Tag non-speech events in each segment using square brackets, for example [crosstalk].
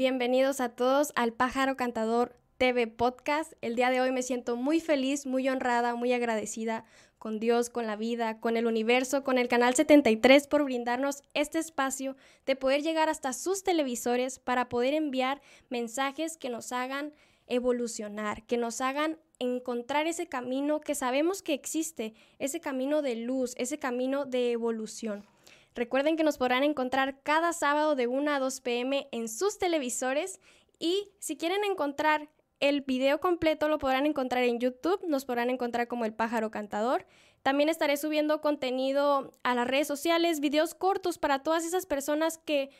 Bienvenidos a todos al Pájaro Cantador TV Podcast. El día de hoy me siento muy feliz, muy honrada, muy agradecida con Dios, con la vida, con el universo, con el Canal 73 por brindarnos este espacio de poder llegar hasta sus televisores para poder enviar mensajes que nos hagan evolucionar, que nos hagan encontrar ese camino que sabemos que existe, ese camino de luz, ese camino de evolución. Recuerden que nos podrán encontrar cada sábado de 1 a 2 pm en sus televisores y si quieren encontrar el video completo lo podrán encontrar en YouTube, nos podrán encontrar como el pájaro cantador. También estaré subiendo contenido a las redes sociales, videos cortos para todas esas personas que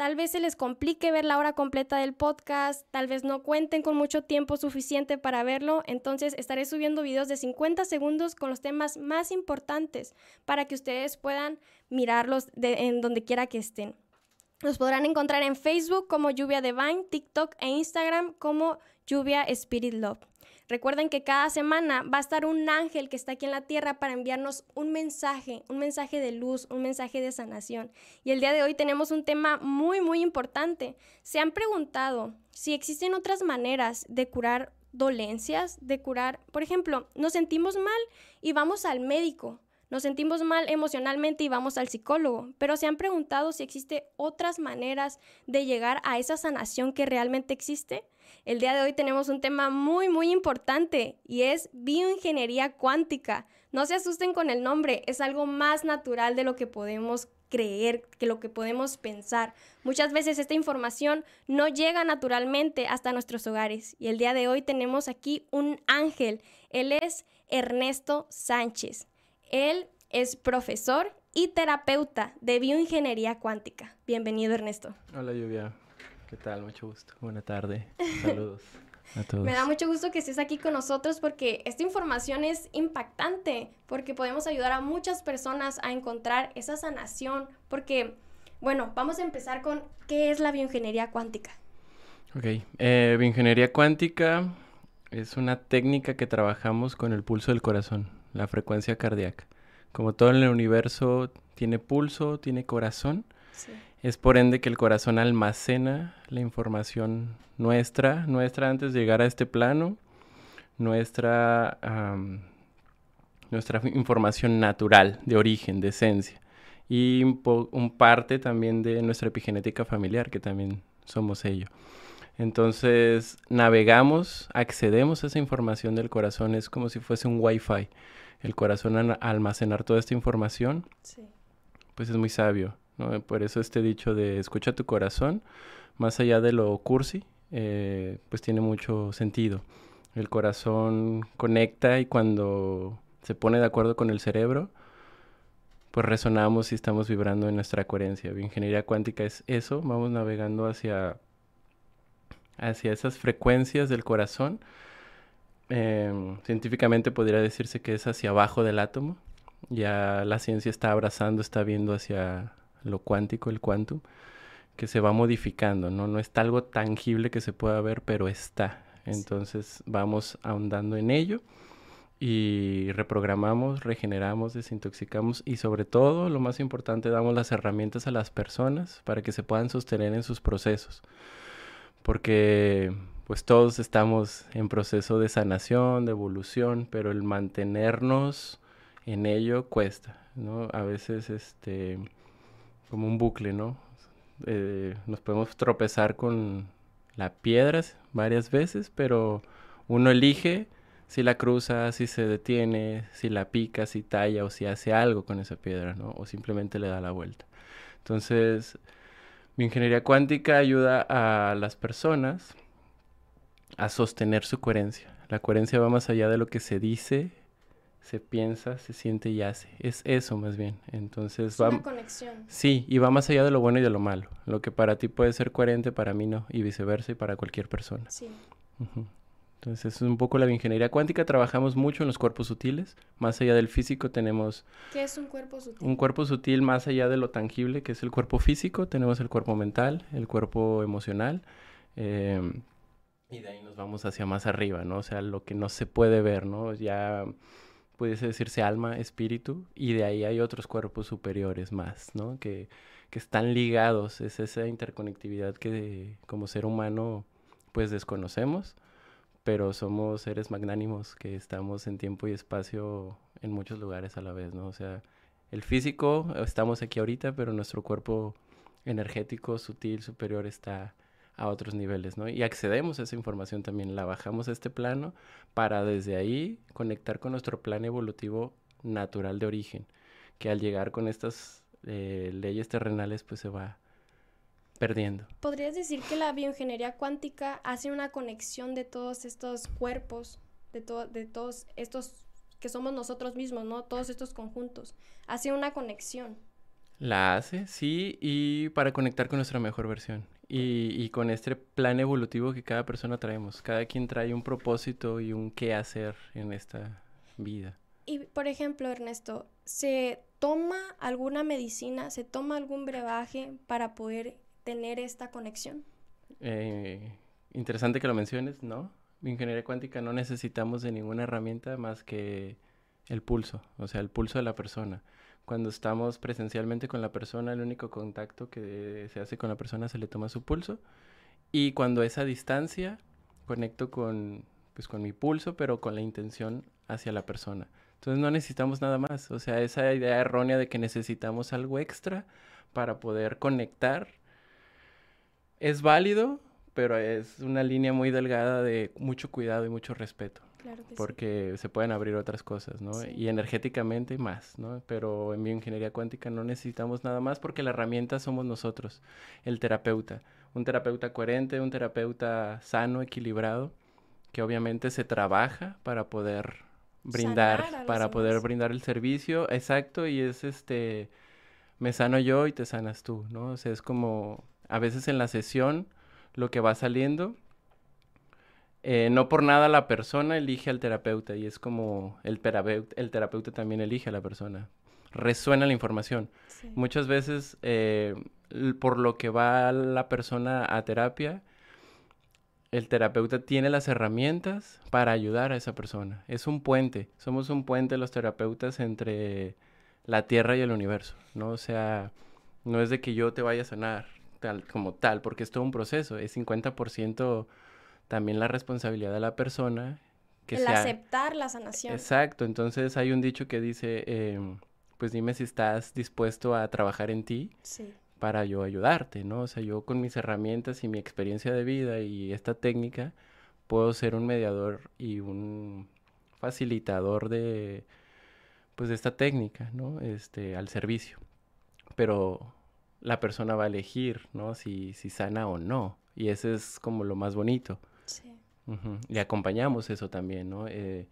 Tal vez se les complique ver la hora completa del podcast, tal vez no cuenten con mucho tiempo suficiente para verlo, entonces estaré subiendo videos de 50 segundos con los temas más importantes para que ustedes puedan mirarlos en donde quiera que estén. Los podrán encontrar en Facebook como Lluvia Divine, TikTok e Instagram como Lluvia Spirit Love. Recuerden que cada semana va a estar un ángel que está aquí en la tierra para enviarnos un mensaje, un mensaje de luz, un mensaje de sanación. Y el día de hoy tenemos un tema muy, muy importante. Se han preguntado si existen otras maneras de curar dolencias, de curar, por ejemplo, nos sentimos mal y vamos al médico. Nos sentimos mal emocionalmente y vamos al psicólogo, pero se han preguntado si existe otras maneras de llegar a esa sanación que realmente existe. El día de hoy tenemos un tema muy, muy importante y es bioingeniería cuántica. No se asusten con el nombre, es algo más natural de lo que podemos creer, que lo que podemos pensar. Muchas veces esta información no llega naturalmente hasta nuestros hogares y el día de hoy tenemos aquí un ángel. Él es Ernesto Sánchez. Él es profesor y terapeuta de bioingeniería cuántica. Bienvenido, Ernesto. Hola, Lluvia. ¿Qué tal? Mucho gusto. Buena tarde. Saludos [laughs] a todos. Me da mucho gusto que estés aquí con nosotros porque esta información es impactante, porque podemos ayudar a muchas personas a encontrar esa sanación, porque, bueno, vamos a empezar con qué es la bioingeniería cuántica. Ok, eh, bioingeniería cuántica es una técnica que trabajamos con el pulso del corazón, la frecuencia cardíaca. Como todo en el universo tiene pulso, tiene corazón, sí. Es por ende que el corazón almacena la información nuestra, nuestra antes de llegar a este plano, nuestra, nuestra información natural, de origen, de esencia. Y un, parte también de nuestra epigenética familiar, que también somos ello. Entonces, navegamos, accedemos a esa información del corazón, es como si fuese un wifi. El corazón almacenar toda esta información, pues es muy sabio. Por eso este dicho de escucha tu corazón, más allá de lo cursi, eh, pues tiene mucho sentido. El corazón conecta y cuando se pone de acuerdo con el cerebro, pues resonamos y estamos vibrando en nuestra coherencia. Ingeniería cuántica es eso, vamos navegando hacia, hacia esas frecuencias del corazón. Em, científicamente podría decirse que es hacia abajo del átomo. Ya la ciencia está abrazando, está viendo hacia lo cuántico, el quantum, que se va modificando, ¿no? No está algo tangible que se pueda ver, pero está. Entonces vamos ahondando en ello y reprogramamos, regeneramos, desintoxicamos y sobre todo, lo más importante, damos las herramientas a las personas para que se puedan sostener en sus procesos. Porque pues todos estamos en proceso de sanación, de evolución, pero el mantenernos en ello cuesta, ¿no? A veces este como un bucle, ¿no? Eh, nos podemos tropezar con la piedra varias veces, pero uno elige si la cruza, si se detiene, si la pica, si talla o si hace algo con esa piedra, ¿no? O simplemente le da la vuelta. Entonces, mi ingeniería cuántica ayuda a las personas a sostener su coherencia. La coherencia va más allá de lo que se dice se piensa, se siente y hace. Es eso más bien. Entonces es va... Una conexión. Sí, y va más allá de lo bueno y de lo malo. Lo que para ti puede ser coherente, para mí no, y viceversa, y para cualquier persona. Sí. Entonces es un poco la ingeniería cuántica. Trabajamos mucho en los cuerpos sutiles. Más allá del físico tenemos... ¿Qué es un cuerpo sutil? Un cuerpo sutil más allá de lo tangible, que es el cuerpo físico. Tenemos el cuerpo mental, el cuerpo emocional. Em, y de ahí nos vamos hacia más arriba, ¿no? O sea, lo que no se puede ver, ¿no? Ya pudiese decirse alma, espíritu, y de ahí hay otros cuerpos superiores más, ¿no? Que, que están ligados, es esa interconectividad que como ser humano pues desconocemos, pero somos seres magnánimos que estamos en tiempo y espacio en muchos lugares a la vez, ¿no? O sea, el físico, estamos aquí ahorita, pero nuestro cuerpo energético, sutil, superior está a otros niveles, ¿no? Y accedemos a esa información también, la bajamos a este plano para desde ahí conectar con nuestro plan evolutivo natural de origen, que al llegar con estas eh, leyes terrenales pues se va perdiendo. ¿Podrías decir que la bioingeniería cuántica hace una conexión de todos estos cuerpos, de, de todos estos que somos nosotros mismos, ¿no? Todos estos conjuntos. Hace una conexión. La hace, sí, y para conectar con nuestra mejor versión. Y, y, con este plan evolutivo que cada persona traemos. Cada quien trae un propósito y un qué hacer en esta vida. Y, por ejemplo, Ernesto, ¿se toma alguna medicina, se toma algún brebaje para poder tener esta conexión? Eh, interesante que lo menciones, ¿no? ingeniería cuántica no necesitamos de ninguna herramienta más que el pulso, o sea, el pulso de la persona. Cuando estamos presencialmente con la persona, el único contacto que se hace con la persona se le toma su pulso. Y cuando esa distancia, conecto con, pues, con mi pulso, pero con la intención hacia la persona. Entonces no necesitamos nada más. O sea, esa idea errónea de que necesitamos algo extra para poder conectar es válido, pero es una línea muy delgada de mucho cuidado y mucho respeto. Claro que porque se pueden abrir otras cosas, ¿no? Y energéticamente más, ¿no? Pero en bioingeniería cuántica no necesitamos nada más porque la herramienta somos nosotros, el terapeuta. Un terapeuta coherente, un terapeuta sano, equilibrado, que obviamente se trabaja para poder brindar, para poder brindar el servicio, exacto, y es este, me sano yo y te sanas tú, ¿no? O sea, es como, a veces en la sesión, lo que va saliendo. Eh, no por nada la persona elige al terapeuta y es como el, terapeuta, el terapeuta también elige a la persona. Resuena la información. Muchas veces eh, por lo que va la persona a terapia, el terapeuta tiene las herramientas para ayudar a esa persona. Es un puente. Somos un puente los terapeutas entre la tierra y el universo, ¿no? O sea, no es de que yo te vaya a sanar, tal, como tal, porque es todo un proceso, es 50% también la responsabilidad de la persona. Que El aceptar la sanación. Exacto, entonces hay un dicho que dice, em, pues dime si estás dispuesto a trabajar en ti para yo ayudarte, ¿no? O sea, yo con mis herramientas y mi experiencia de vida y esta técnica puedo ser un mediador y un facilitador de, pues de esta técnica, ¿no? Este, al servicio. Pero la persona va a elegir, ¿no? Si, si sana o no. Y eso es como lo más bonito. Sí. Le acompañamos eso también, ¿no? Eh,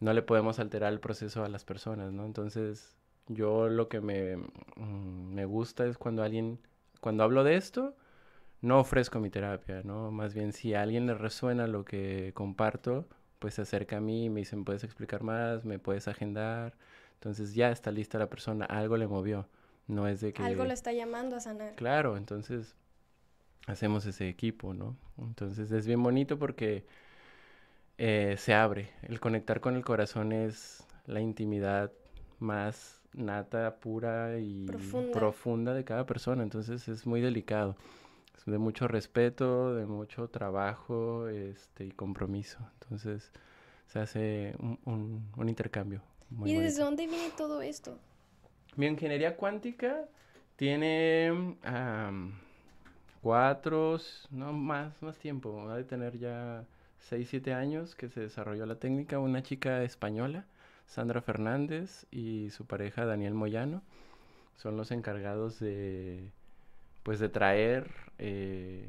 no le podemos alterar el proceso a las personas, ¿no? Entonces, yo lo que me, mm, me gusta es cuando alguien, cuando hablo de esto, no ofrezco mi terapia, ¿no? Más bien, si a alguien le resuena lo que comparto, pues se acerca a mí y me dicen, ¿puedes explicar más? ¿Me puedes agendar? Entonces ya está lista la persona, algo le movió. No es de que... Algo lo está llamando a sanar. Claro, entonces hacemos ese equipo, ¿no? Entonces es bien bonito porque eh, se abre. El conectar con el corazón es la intimidad más nata, pura y profunda, de cada persona. Entonces es muy delicado. Es de mucho respeto, de mucho trabajo este, y compromiso. Entonces se hace un, un, intercambio. ¿Y desde dónde viene todo esto? Mi ingeniería cuántica tiene cuatro, no más, más tiempo, va a tener ya seis, siete años que se desarrolló la técnica. Una chica española, Sandra Fernández, y su pareja Daniel Moyano, son los encargados de, pues, de traer eh,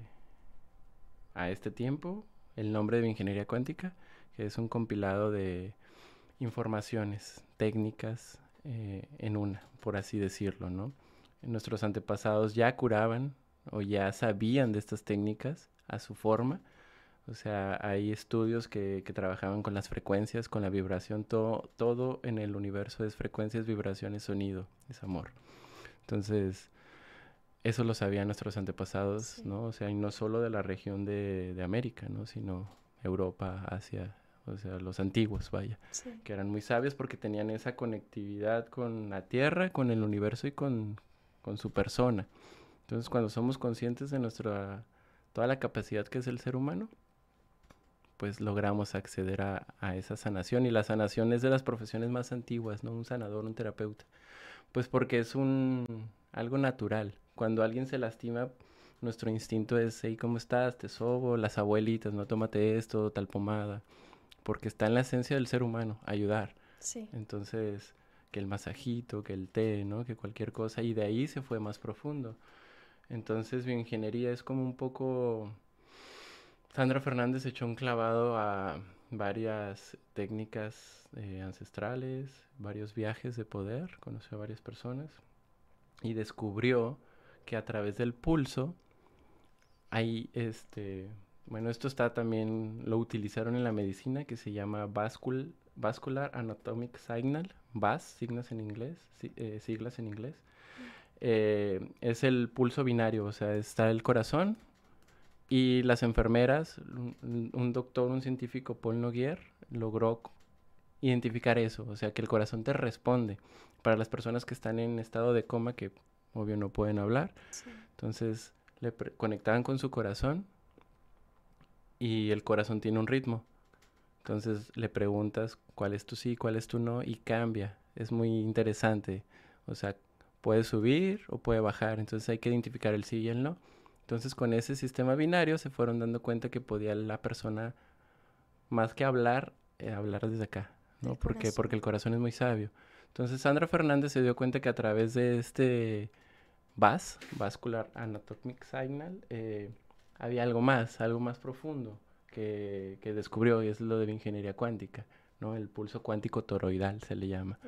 a este tiempo el nombre de ingeniería cuántica, que es un compilado de informaciones técnicas eh, en una, por así decirlo, ¿no? Nuestros antepasados ya curaban o ya sabían de estas técnicas a su forma. O sea, hay estudios que, que trabajaban con las frecuencias, con la vibración, todo, todo en el universo es frecuencias, vibraciones, sonido, es amor. Entonces, eso lo sabían nuestros antepasados, ¿no? O sea, y no solo de la región de, de América, ¿no? Sino Europa, Asia, o sea, los antiguos, vaya, que eran muy sabios porque tenían esa conectividad con la Tierra, con el universo y con, con su persona. Entonces, cuando somos conscientes de nuestra, toda la capacidad que es el ser humano, pues logramos acceder a, a, esa sanación. Y la sanación es de las profesiones más antiguas, ¿no? Un sanador, un terapeuta. Pues porque es un algo natural. Cuando alguien se lastima, nuestro instinto es, hey, ¿cómo estás? Te sobo, las abuelitas, no tómate esto, tal pomada. Porque está en la esencia del ser humano, ayudar. Sí. Entonces, que el masajito, que el té, ¿no? Que cualquier cosa. Y de ahí se fue más profundo. Entonces, bioingeniería es como un poco... Sandra Fernández echó un clavado a varias técnicas eh, ancestrales, varios viajes de poder, conoció a varias personas y descubrió que a través del pulso hay este, bueno, esto está también, lo utilizaron en la medicina que se llama Vascular Anatomic Signal, VAS, siglas en inglés, eh, siglas en inglés. Eh, es el pulso binario, o sea, está el corazón y las enfermeras, un, un doctor, un científico, Paul Noguier, logró identificar eso, o sea, que el corazón te responde. Para las personas que están en estado de coma, que obvio no pueden hablar, entonces le conectaban con su corazón y el corazón tiene un ritmo. Entonces le preguntas cuál es tu sí, cuál es tu no y cambia. Es muy interesante. O sea, puede subir o puede bajar. Entonces hay que identificar el sí y el no. Entonces con ese sistema binario se fueron dando cuenta que podía la persona, más que hablar, eh, hablar desde acá. ¿no? Porque, porque el corazón es muy sabio. Entonces Sandra Fernández se dio cuenta que a través de este VAS, Vascular Anatomic Signal, eh, había algo más, algo más profundo que, que, descubrió y es lo de la ingeniería cuántica, ¿no? El pulso cuántico toroidal se le llama.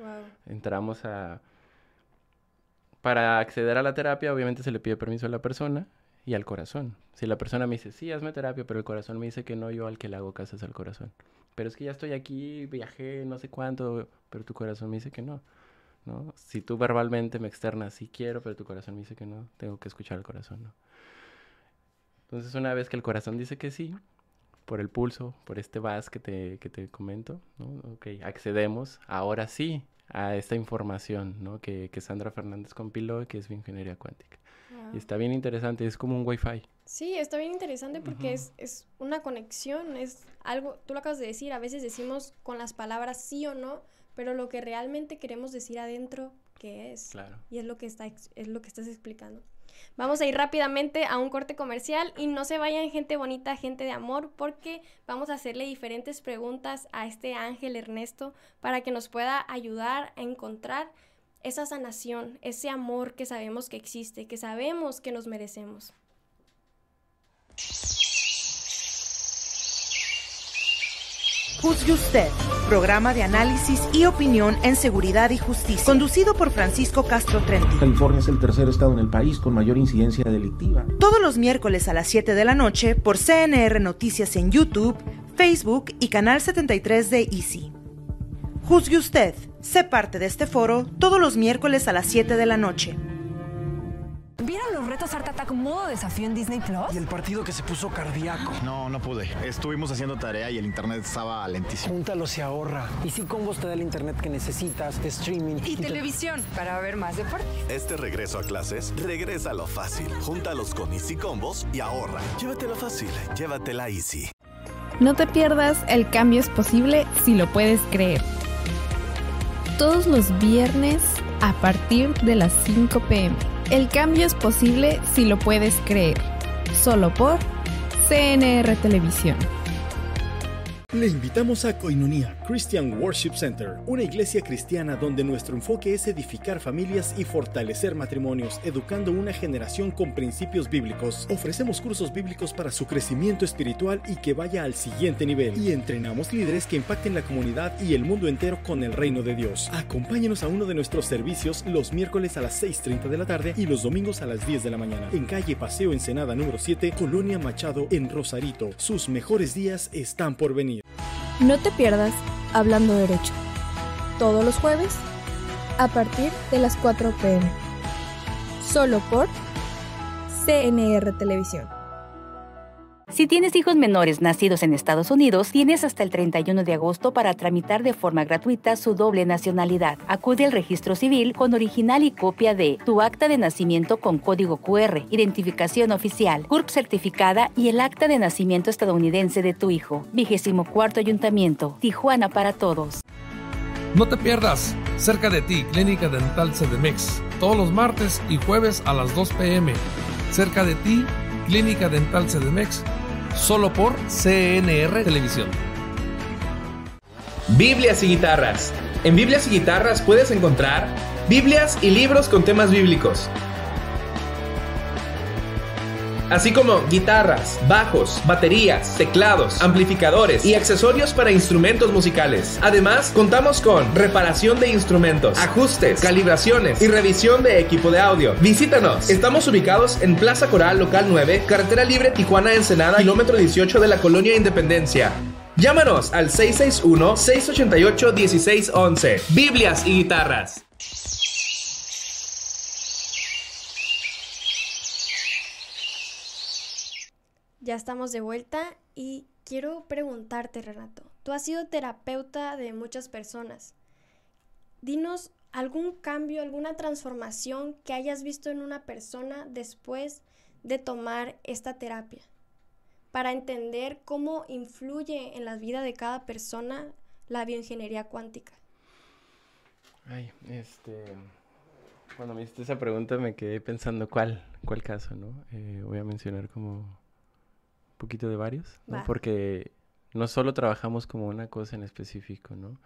Entramos a... Para acceder a la terapia obviamente se le pide permiso a la persona y al corazón. Si la persona me dice, sí, hazme terapia, pero el corazón me dice que no, yo al que le hago caso es al corazón pero es que ya estoy aquí, viajé, no sé cuánto, pero tu corazón me dice que no, ¿no? Si tú verbalmente me externas, sí quiero, pero tu corazón me dice que no, tengo que escuchar al corazón, ¿no? Entonces, una vez que el corazón dice que sí, por el pulso, por este VAS que te, que te comento, ¿no? Ok, accedemos ahora sí a esta información, ¿no? Que, que Sandra Fernández compiló, que es ingeniería cuántica. Y está bien interesante, es como un Wi-Fi. Sí, está bien interesante porque es, es una conexión, es algo, tú lo acabas de decir, a veces decimos con las palabras sí o no, pero lo que realmente queremos decir adentro, ¿qué es? Claro. Y es lo que, está, es lo que estás explicando. Vamos a ir rápidamente a un corte comercial y no se vayan gente bonita, gente de amor, porque vamos a hacerle diferentes preguntas a este ángel Ernesto para que nos pueda ayudar a encontrar esa sanación, ese amor que sabemos que existe, que sabemos que nos merecemos. Juzgue usted, programa de análisis y opinión en seguridad y justicia, conducido por Francisco Castro Trenti. California es el tercer estado en el país con mayor incidencia delictiva. Todos los miércoles a las 7 de la noche por CNR Noticias en YouTube, Facebook y Canal 73 de Easy. Juzgue usted, sé parte de este foro todos los miércoles a las 7 de la noche. ¿Vieron los retos Art Attack modo desafío en Disney Plus? Y el partido que se puso cardíaco. No, no pude. Estuvimos haciendo tarea y el internet estaba lentísimo. Júntalo se ahorra. Y si Combos te da el internet que necesitas, de streaming y, televisión para ver más deportes. Este regreso a clases, regresa a lo fácil. Júntalos con Easy Combos y ahorra. Llévatelo fácil, llévatela Easy. No te pierdas El cambio es posible si lo puedes creer. Todos los viernes a partir de las 5 pm. El cambio es posible si lo puedes creer. Solo por CNR Televisión. Le invitamos a Koinonia Christian Worship Center, una iglesia cristiana donde nuestro enfoque es edificar familias y fortalecer matrimonios, educando una generación con principios bíblicos. Ofrecemos cursos bíblicos para su crecimiento espiritual y que vaya al siguiente nivel. Y entrenamos líderes que impacten la comunidad y el mundo entero con el reino de Dios. Acompáñenos a uno de nuestros servicios los miércoles a las 6.30 de la tarde y los domingos a las 10 de la mañana. En calle Paseo Ensenada número 7, Colonia Machado, en Rosarito. Sus mejores días están por venir. No te pierdas Hablando Derecho, todos los jueves a partir de las 4 pm, solo por CNR Televisión. Si tienes hijos menores nacidos en Estados Unidos, tienes hasta el 31 de agosto para tramitar de forma gratuita su doble nacionalidad. Acude al registro civil con original y copia de tu acta de nacimiento con código QR, identificación oficial, CURP certificada y el acta de nacimiento estadounidense de tu hijo. Vigésimo cuarto Ayuntamiento. Tijuana para todos. No te pierdas, cerca de ti, Clínica Dental CDMX, todos los martes y jueves a las 2 pm. Cerca de ti, Clínica Dental CDMX, solo por CNR Televisión. Biblias y guitarras. En Biblias y guitarras puedes encontrar Biblias y libros con temas bíblicos así como guitarras, bajos, baterías, teclados, amplificadores y accesorios para instrumentos musicales. Además, contamos con reparación de instrumentos, ajustes, calibraciones y revisión de equipo de audio. Visítanos. Estamos ubicados en Plaza Coral Local 9, Carretera Libre Tijuana Ensenada, kilómetro 18 de la Colonia Independencia. Llámanos al 661-688-1611. Biblias y guitarras. Ya estamos de vuelta y quiero preguntarte, Renato, tú has sido terapeuta de muchas personas. Dinos algún cambio, alguna transformación que hayas visto en una persona después de tomar esta terapia, para entender cómo influye en la vida de cada persona la bioingeniería cuántica. Ay, este, cuando me hiciste esa pregunta me quedé pensando cuál, cuál caso, ¿no? Eh, voy a mencionar como poquito de varios, Porque no solo trabajamos como una cosa en específico, ¿no?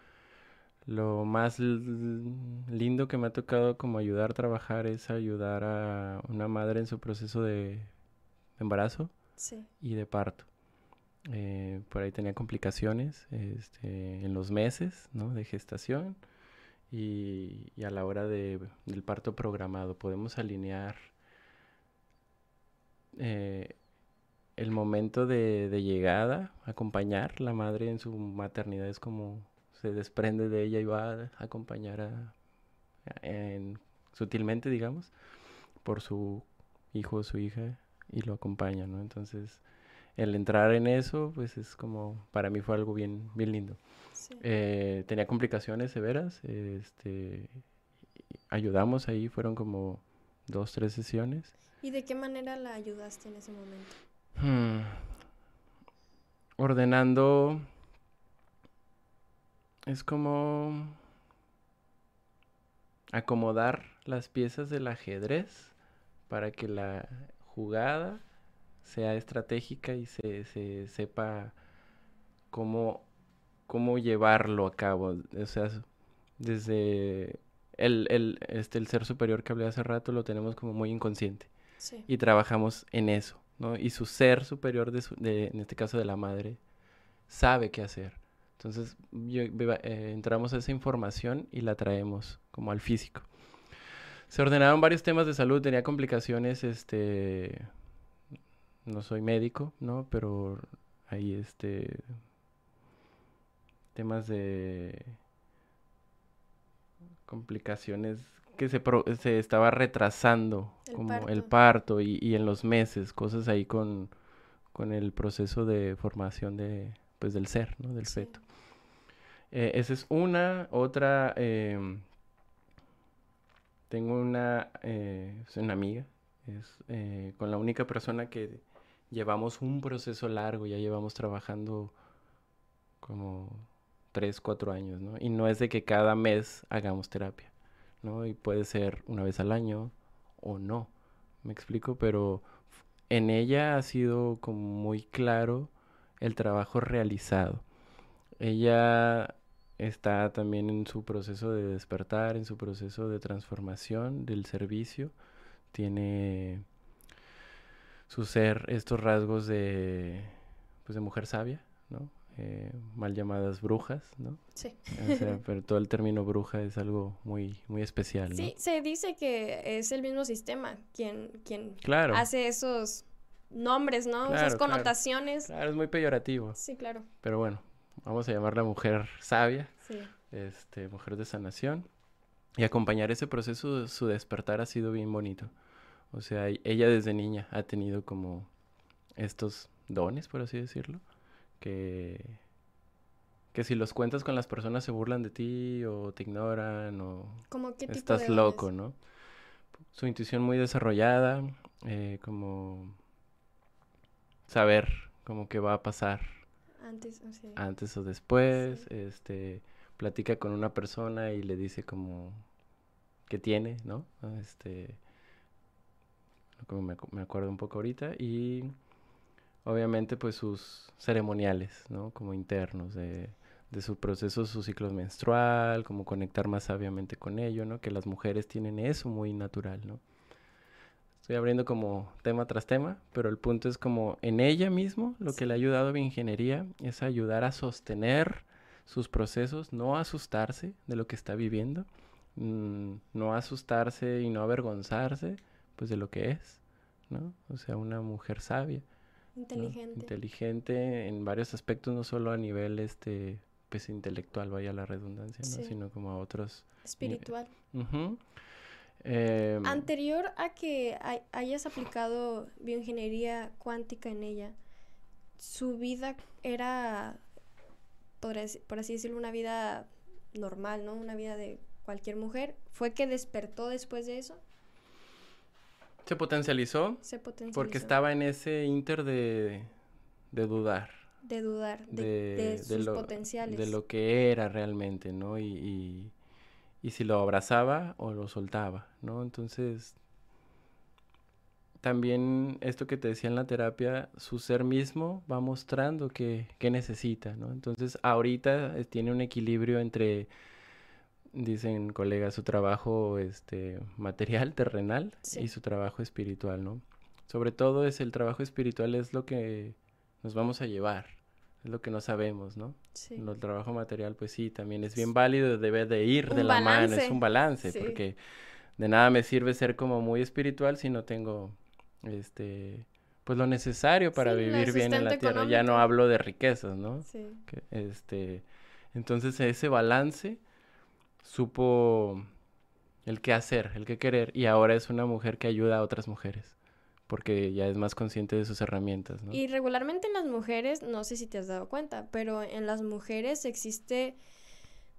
Lo más lindo que me ha tocado como ayudar a trabajar es ayudar a una madre en su proceso de embarazo y de parto. Eh, por ahí tenía complicaciones este, en los meses ¿no? de gestación y, a la hora de, del parto programado. Podemos alinear eh, el momento de, llegada, acompañar, la madre en su maternidad es como se desprende de ella y va a acompañar a, sutilmente, digamos, por su hijo o su hija y lo acompaña, ¿no? Entonces, el entrar en eso, pues es como, para mí fue algo bien, bien lindo. Eh, tenía complicaciones severas, este, ayudamos ahí, fueron como dos, tres sesiones. ¿Y de qué manera la ayudaste en ese momento? Hmm. Ordenando es como acomodar las piezas del ajedrez para que la jugada sea estratégica y se, se sepa cómo, cómo llevarlo a cabo. O sea, desde el, el, este, el ser superior que hablé hace rato lo tenemos como muy inconsciente. Y trabajamos en eso. Y su ser superior, en este caso de la madre, sabe qué hacer. Entonces eh, entramos a esa información y la traemos como al físico. Se ordenaron varios temas de salud, tenía complicaciones, este, no soy médico, ¿no? Pero hay este, temas de complicaciones que se, se estaba retrasando como el parto y, en los meses, cosas ahí con, con el proceso de formación de, pues, del ser, ¿no? Del feto. Eh, esa es una. Otra, em, tengo una, eh, es una amiga, es eh, con la única persona que llevamos un proceso largo, ya llevamos trabajando como tres, cuatro años, ¿no? Y no es de que cada mes hagamos terapia. ¿No? Y puede ser una vez al año o no, me explico, pero en ella ha sido como muy claro el trabajo realizado. Ella está también en su proceso de despertar, en su proceso de transformación del servicio, tiene su ser estos rasgos de pues de mujer sabia, ¿no? Eh, mal llamadas brujas, ¿no? Sí. [laughs] pero todo el término bruja es algo muy, muy especial, ¿no? Sí, se dice que es el mismo sistema quien, quien hace esos nombres, ¿no? Esas connotaciones. Claro. es muy peyorativo. Sí, claro. Pero bueno, vamos a llamarla mujer sabia, sí. este, mujer de sanación. Y acompañar ese proceso, su despertar ha sido bien bonito. O sea, ella desde niña ha tenido como estos dones, por así decirlo, que, que si los cuentas con las personas se burlan de ti o te ignoran o ¿Cómo qué tipo estás de loco? ¿no? Su intuición muy desarrollada, eh, como saber como que va a pasar Antes, o sea, antes o después, este, platica con una persona y le dice como que tiene, ¿no? Este, como me, me acuerdo un poco ahorita, y obviamente pues sus ceremoniales, ¿no? Como internos de, de su proceso, su ciclo menstrual, como conectar más sabiamente con ello, ¿no? Que las mujeres tienen eso muy natural, ¿no? Estoy abriendo como tema tras tema, pero el punto es como en ella mismo, lo que le ha ayudado a bioingeniería es ayudar a sostener sus procesos, no asustarse de lo que está viviendo, mm, no asustarse y no avergonzarse, pues de lo que es, ¿no? O sea, una mujer sabia. ¿No? Inteligente. Inteligente en varios aspectos, no solo a nivel este, pues intelectual, vaya la redundancia, ¿no? Sí. Sino como a otros. espiritual. Em, Anterior a que hay- hayas aplicado bioingeniería cuántica en ella, su vida era, por así, por así decirlo, una vida normal, ¿no? Una vida de cualquier mujer. ¿Fue que despertó después de eso? Se potencializó Se potencializó. porque estaba en ese inter de, de dudar. De dudar de, de, de de sus lo, potenciales. de lo que era realmente, ¿no? Y, y, y si lo abrazaba o lo soltaba, ¿no? Entonces, también esto que te decía en la terapia, su ser mismo va mostrando que, que necesita, ¿no? Entonces, ahorita eh, tiene un equilibrio entre, dicen colegas, su trabajo este, material, terrenal, Sí. y su trabajo espiritual, ¿no? Sobre todo es el trabajo espiritual es lo que nos vamos a llevar, es lo que no sabemos, ¿no? Sí. El trabajo material, pues sí, también es bien válido, debe de ir de la mano, es un balance, sí. porque de nada me sirve ser como muy espiritual si no tengo, este, pues lo necesario para Sí, vivir bien en la tierra. Ya no hablo de riquezas, ¿no? Sí. Que, este, entonces ese balance supo el qué hacer, el qué querer, y ahora es una mujer que ayuda a otras mujeres, porque ya es más consciente de sus herramientas. Y regularmente en las mujeres, no sé si te has dado cuenta, pero en las mujeres existe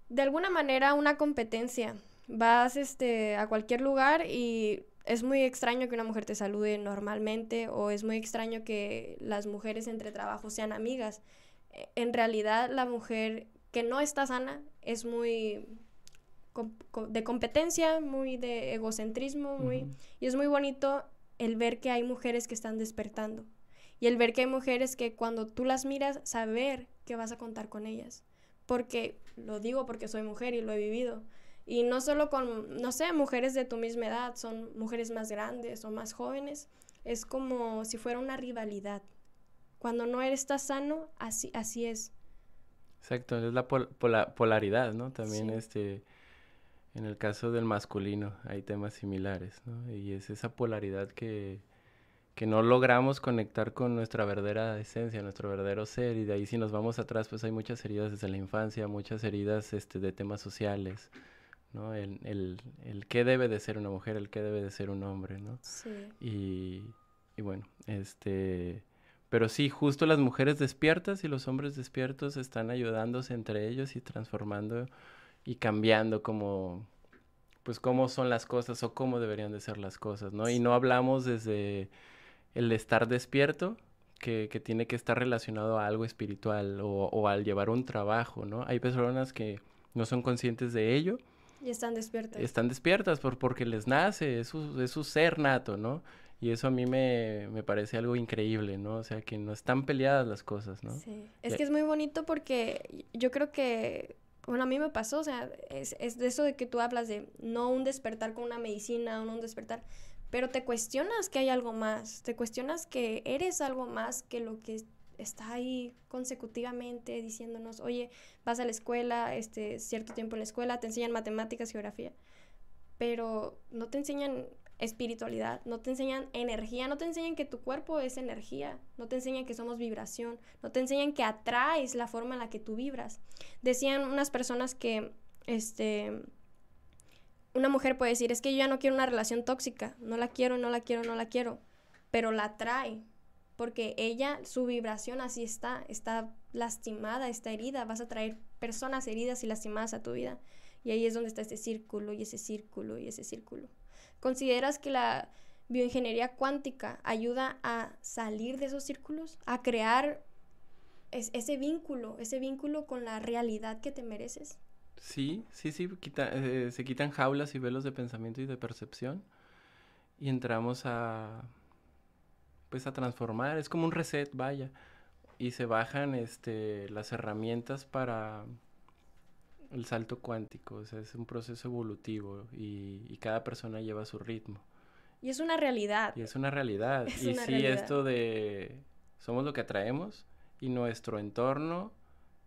de alguna manera una competencia. Vas este, a cualquier lugar y es muy extraño que una mujer te salude normalmente o es muy extraño que las mujeres entre trabajos sean amigas. Eh, En realidad la mujer que no está sana es muy de competencia, muy de egocentrismo, muy y es muy bonito el ver que hay mujeres que están despertando y el ver que hay mujeres que cuando tú las miras saber que vas a contar con ellas. Porque lo digo porque soy mujer y lo he vivido. Y no solo con, no sé, mujeres de tu misma edad, son mujeres más grandes o más jóvenes. Es como si fuera una rivalidad. Cuando no eres estás sano, así, así es. Exacto, es la pol- pola- polaridad, ¿no? También Sí. este, en el caso del masculino hay temas similares, ¿no? Y es esa polaridad que, que no logramos conectar con nuestra verdadera esencia, nuestro verdadero ser, y de ahí si nos vamos atrás, pues hay muchas heridas desde la infancia, muchas heridas este, de temas sociales, ¿no? El, el, el qué debe de ser una mujer, el qué debe de ser un hombre, ¿no? Sí. Y, y bueno, este, pero sí, justo las mujeres despiertas y los hombres despiertos están ayudándose entre ellos y transformando y cambiando como, pues cómo son las cosas o cómo deberían de ser las cosas, ¿no? Y no hablamos desde el estar despierto, que, que tiene que estar relacionado a algo espiritual o, o al llevar un trabajo, ¿no? Hay personas que no son conscientes de ello Y están despiertas. están despiertas por, porque les nace, es su, es su ser nato, ¿no? Y eso a mí me, me parece algo increíble, ¿no? O sea, que no están peleadas las cosas, ¿no? Sí. Es que es muy bonito porque yo creo que, bueno, a mí me pasó, o sea, es, es de eso de que tú hablas de no un despertar con una medicina, no un despertar, pero te cuestionas que hay algo más, te cuestionas que eres algo más que lo que está ahí consecutivamente diciéndonos, oye, vas a la escuela, este, cierto tiempo en la escuela, te enseñan matemáticas, geografía, pero no te enseñan espiritualidad, no te enseñan energía, no te enseñan que tu cuerpo es energía, no te enseñan que somos vibración, no te enseñan que atraes la forma en la que tú vibras. Decían unas personas que, este, una mujer puede decir, es que yo ya no quiero una relación tóxica, no la quiero, no la quiero, no la quiero, pero la atrae. porque ella, su vibración así está, está lastimada, está herida, vas a traer personas heridas y lastimadas a tu vida. Y ahí es donde está ese círculo y ese círculo y ese círculo. ¿Consideras que la bioingeniería cuántica ayuda a salir de esos círculos, a crear ese vínculo, ese vínculo con la realidad que te mereces? Sí, sí, sí, eh, se quitan jaulas y velos de pensamiento y de percepción y entramos a pues a transformar, es como un reset, vaya, y se bajan este las herramientas para el salto cuántico, o sea, es un proceso evolutivo y, cada persona lleva su ritmo. Y es una realidad. Y es una realidad. y sí, esto de somos lo que atraemos y nuestro entorno,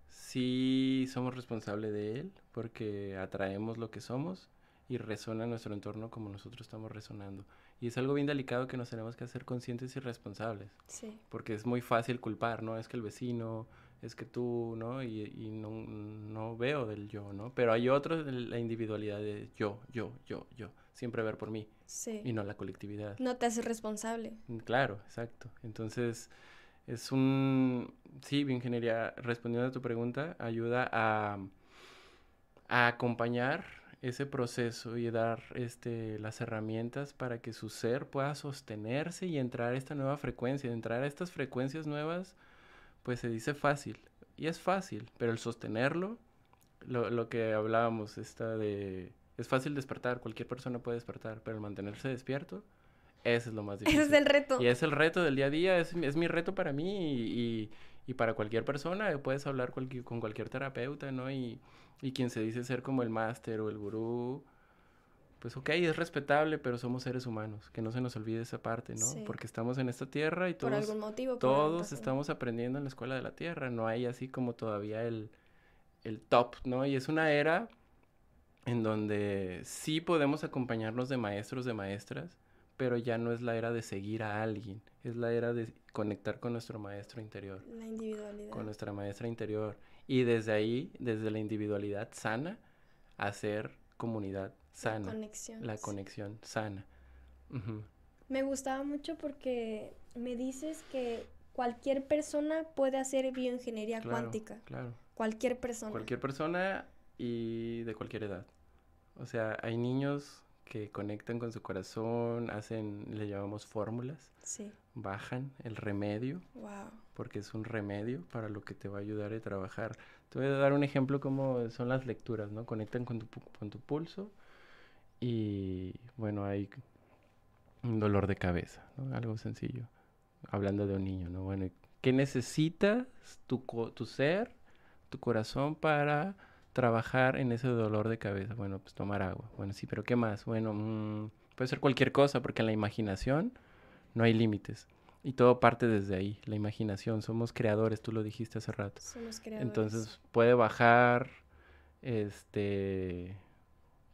sí somos responsables de él porque atraemos lo que somos y resuena nuestro entorno como nosotros estamos resonando. Y es algo bien delicado que nos tenemos que hacer conscientes y responsables. Sí. Porque es muy fácil culpar, ¿no? Es que el vecino, es que tú, ¿no? Y, y no, no, veo del yo, ¿no? Pero hay otros, la individualidad de yo, yo, yo, yo. Siempre ver por mí. Sí. Y no la colectividad. No te haces responsable. Mm, claro, exacto. Entonces, es un... Sí, bioingeniería, respondiendo a tu pregunta, ayuda a, a acompañar ese proceso y dar este, las herramientas para que su ser pueda sostenerse y entrar a esta nueva frecuencia. Entrar a estas frecuencias nuevas, pues se dice fácil. Y es fácil, pero el sostenerlo, lo, lo que hablábamos, esta de... Es fácil despertar, cualquier persona puede despertar, pero el mantenerse despierto, ese es lo más difícil. [laughs] Ese es el reto. Y es el reto del día a día, es, es mi reto para mí y, y, para cualquier persona. Puedes hablar con cualquier terapeuta, ¿no? Y, y quien se dice ser como el máster o el gurú, pues ok, es respetable, pero somos seres humanos, que no se nos olvide esa parte, ¿no? Porque estamos en esta tierra y todos, todos estamos aprendiendo en la escuela de la tierra, no hay así como todavía el, el top, ¿no? Y es una era en donde sí podemos acompañarnos de maestros, de maestras, pero ya no es la era de seguir a alguien, es la era de conectar con nuestro maestro interior. La individualidad. Con nuestra maestra interior. Y desde ahí, desde la individualidad sana, hacer comunidad sana. La conexión. La conexión sana. Me gustaba mucho porque me dices que cualquier persona puede hacer bioingeniería cuántica. Claro. Cualquier persona. Cualquier persona y de cualquier edad. O sea, hay niños que conectan con su corazón, hacen, le llamamos fórmulas. Sí. Bajan el remedio. Wow. Porque es un remedio para lo que te va a ayudar a trabajar. Te voy a dar un ejemplo como son las lecturas, ¿no? Conectan con tu, con tu pulso y, bueno, hay un dolor de cabeza, ¿no? Algo sencillo. Hablando de un niño, ¿no? Bueno, ¿qué necesitas tu, tu ser, tu corazón para trabajar en ese dolor de cabeza? Bueno, pues tomar agua. Bueno, sí, pero ¿qué más? Bueno, mm, puede ser cualquier cosa, porque en la imaginación no hay límites. Y todo parte desde ahí, la imaginación. Somos creadores, tú lo dijiste hace rato. Somos creadores. Entonces puede bajar este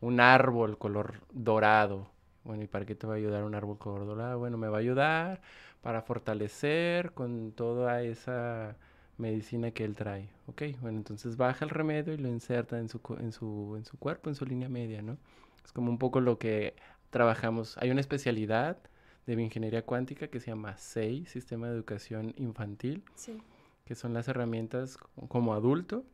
un árbol color dorado. Bueno, ¿y para qué te va a ayudar un árbol color dorado? Bueno, me va a ayudar para fortalecer con toda esa medicina que él trae. Ok, bueno, entonces baja el remedio y lo inserta en su, en su, en su cuerpo, en su línea media, ¿no? Es como un poco lo que trabajamos. Hay una especialidad de bioingeniería cuántica que se llama SEI, Sistema de Educación Infantil, sí. que son las herramientas como adulto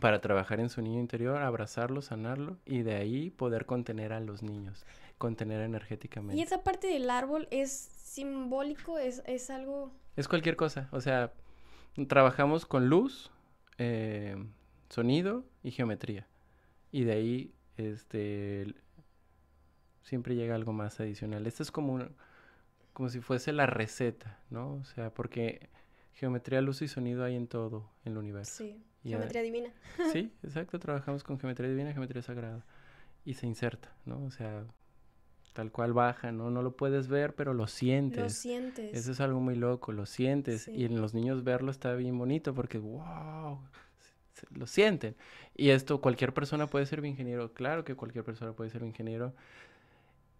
para trabajar en su niño interior, abrazarlo, sanarlo y de ahí poder contener a los niños, contener energéticamente. ¿Y esa parte del árbol es simbólico? ¿Es, es algo...? Es cualquier cosa, o sea, trabajamos con luz, eh, sonido y geometría. Y de ahí, este, siempre llega algo más adicional. Esto es como, como si fuese la receta, ¿no? O sea, porque geometría, luz y sonido hay en todo el universo. Sí, geometría divina. [laughs] sí, exacto, trabajamos con geometría divina, geometría sagrada. Y se inserta, ¿no? O sea, tal cual baja, ¿no? No lo puedes ver, pero lo sientes. Lo sientes. Eso es algo muy loco, lo sientes. Y en los niños verlo está bien bonito porque, wow, lo sienten. Y esto cualquier persona puede ser ingeniero, claro que cualquier persona puede ser ingeniero.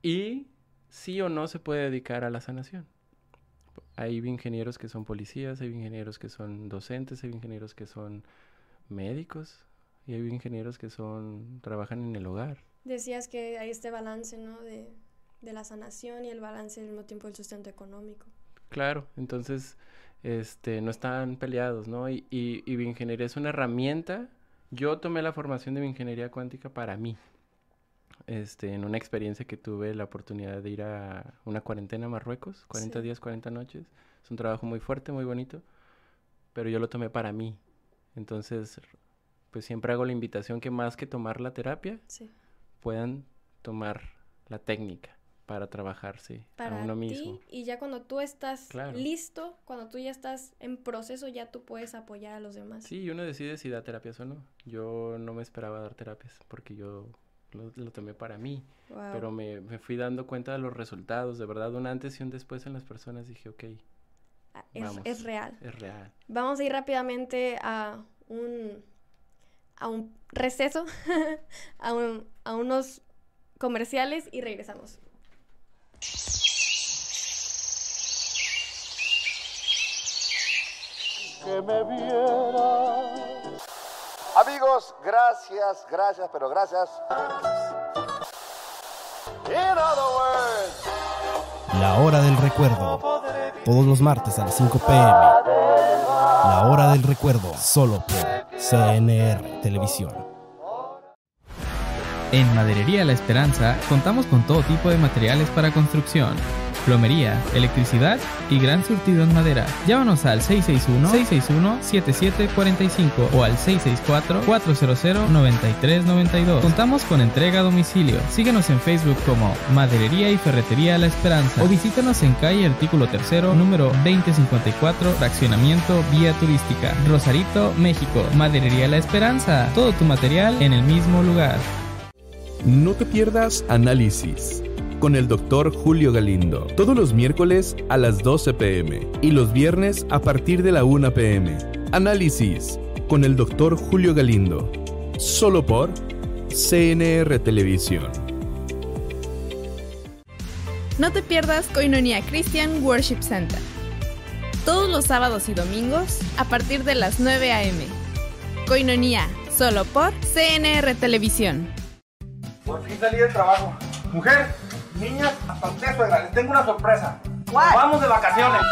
Y sí o no se puede dedicar a la sanación. Hay ingenieros que son policías, hay ingenieros que son docentes, hay ingenieros que son médicos y hay ingenieros que son trabajan en el hogar. Decías que hay este balance, ¿no? De, de la sanación y el balance al mismo tiempo del sustento económico. Claro, entonces este, no están peleados, ¿no? Y, y, y bioingeniería es una herramienta. Yo tomé la formación de bioingeniería cuántica para mí. Este, en una experiencia que tuve la oportunidad de ir a una cuarentena a Marruecos, 40 Sí. días, 40 noches. Es un trabajo muy fuerte, muy bonito, pero yo lo tomé para mí. Entonces, pues siempre hago la invitación que más que tomar la terapia, Sí. puedan tomar la técnica para trabajarse Para a uno ti, mismo. y ya cuando tú estás Claro. listo, cuando tú ya estás en proceso, ya tú puedes apoyar a los demás. Sí, y uno decide si da terapias o no. Yo no me esperaba dar terapias porque yo lo, lo tomé para mí. Pero me, me fui dando cuenta de los resultados, de verdad, un antes y un después en las personas. Dije, ok, Es, vamos, es real. Es real. Vamos a ir rápidamente a un, a un receso, [laughs] a, un- a unos comerciales y regresamos. que me viera. Amigos, gracias, gracias, pero gracias. In other words, La hora del recuerdo. Todos los martes a las 5 pm. La hora del recuerdo, solo por CNR Televisión. En Maderería La Esperanza contamos con todo tipo de materiales para construcción, plomería, electricidad y gran surtido en madera. Llámanos al 661-661-7745 o al 664-400-9392. Contamos con entrega a domicilio. Síguenos en Facebook como Maderería y Ferretería La Esperanza o visítanos en calle Artículo Tercero, número 2054, fraccionamiento Vía Turística, Rosarito, México. Maderería La Esperanza. Todo tu material en el mismo lugar. No te pierdas Análisis con el doctor Julio Galindo, todos los miércoles a las 12 pm y los viernes a partir de la 1 pm. Análisis con el doctor Julio Galindo, solo por CNR Televisión. No te pierdas Koinonia Christian Worship Center. Todos los sábados y domingos a partir de las 9 a.m. Koinonia, solo por CNR Televisión. Por fin salí del trabajo. Mujer, niñas, hasta usted, suegra, les tengo una sorpresa. ¿Cuál? Vamos de vacaciones.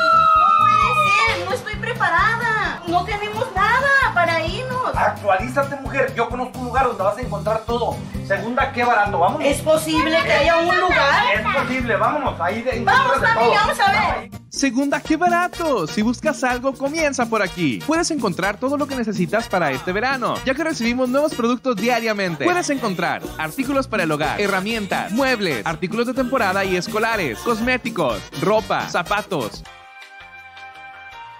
No estoy preparada. No tenemos nada para irnos. Actualízate, mujer. Yo conozco un lugar donde vas a encontrar todo. Segunda, qué barato. Vámonos. ¿Es posible que haya un lugar? Es posible, vámonos. Ahí de, Vamos, mami, todo. vamos a ver. Segunda, qué barato. Si buscas algo, comienza por aquí. Puedes encontrar todo lo que necesitas para este verano, ya que recibimos nuevos productos diariamente. Puedes encontrar artículos para el hogar, herramientas, muebles, artículos de temporada y escolares, cosméticos, ropa, zapatos.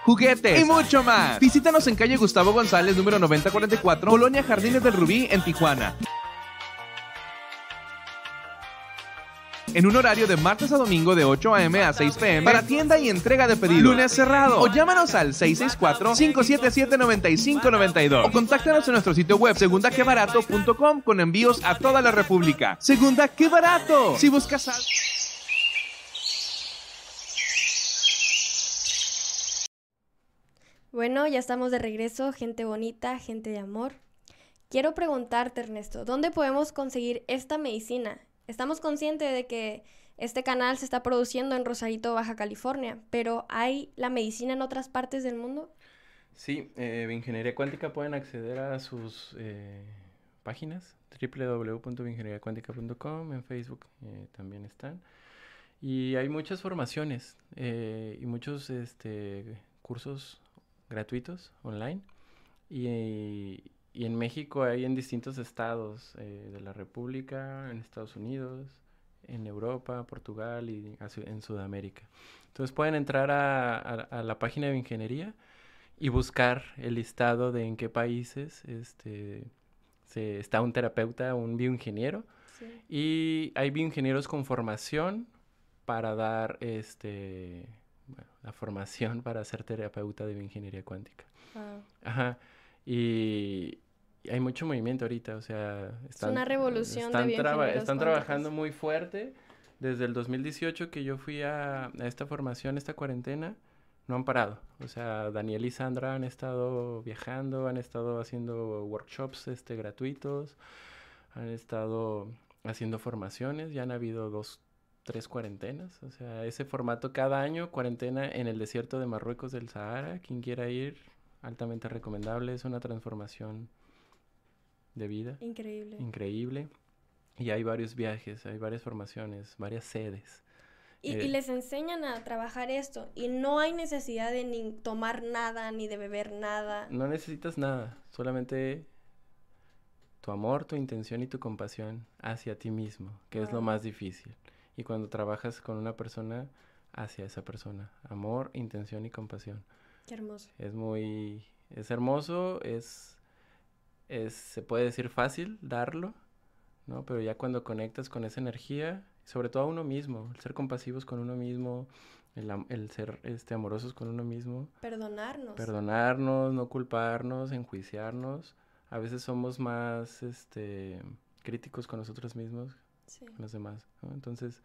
Juguetes y mucho más. Visítanos en calle Gustavo González, número 9044, Colonia Jardines del Rubí, en Tijuana. en un horario de martes a domingo de 8 a.m. a 6 p.m. para tienda y entrega de pedido. Lunes cerrado. O llámanos al 664-577-9592. O contáctanos en nuestro sitio web segundaquebarato.com con envíos a toda la República. Segunda, qué barato. Si buscas. Bueno, ya estamos de regreso, gente bonita, gente de amor. Quiero preguntarte, Ernesto, ¿dónde podemos conseguir esta medicina? Estamos conscientes de que este canal se está produciendo en Rosarito, Baja California, pero ¿hay la medicina en otras partes del mundo? Sí, eh, Ingeniería Cuántica pueden acceder a sus eh, páginas www.ingenieriacuántica.com, en Facebook eh, también están. Y hay muchas formaciones eh, y muchos este, cursos gratuitos online. Y, y, en México hay en distintos estados eh, de la República, en Estados Unidos, en Europa, Portugal y en Sudamérica. Entonces pueden entrar a, a, a la página de ingeniería y buscar el listado de en qué países este, se, está un terapeuta, un bioingeniero. Sí. Y hay bioingenieros con formación para dar este, la formación [laughs] para ser terapeuta de bioingeniería cuántica. Wow. Ajá. Y, y, hay mucho movimiento ahorita, o sea... Están, es una revolución están de traba. Están trabajando muy fuerte. Desde el 2018 que yo fui a, a esta formación, esta cuarentena, no han parado. O sea, Daniel y Sandra han estado viajando, han estado haciendo workshops este, gratuitos, han estado haciendo formaciones, ya han habido dos, tres cuarentenas. O sea, ese formato cada año, cuarentena en el desierto de Marruecos del Sahara. Quien quiera ir, altamente recomendable. Es una transformación de vida. Increíble. Increíble. Y hay varios viajes, hay varias formaciones, varias sedes. Y, Eh, y les enseñan a trabajar esto. Y no hay necesidad de ni tomar nada, ni de beber nada. No necesitas nada, solamente tu amor, tu intención y tu compasión hacia ti mismo, que es lo más difícil. Y cuando trabajas con una persona, hacia esa persona, amor, intención y compasión. Qué hermoso. Es muy, es hermoso, es, es, se puede decir fácil darlo, ¿no? Pero ya cuando conectas con esa energía, sobre todo a uno mismo, el ser compasivos con uno mismo, el, el ser este, amorosos con uno mismo, Perdonarnos. perdonarnos, no culparnos, enjuiciarnos. A veces somos más este, críticos con nosotros mismos, Sí. los demás. ¿no? Entonces,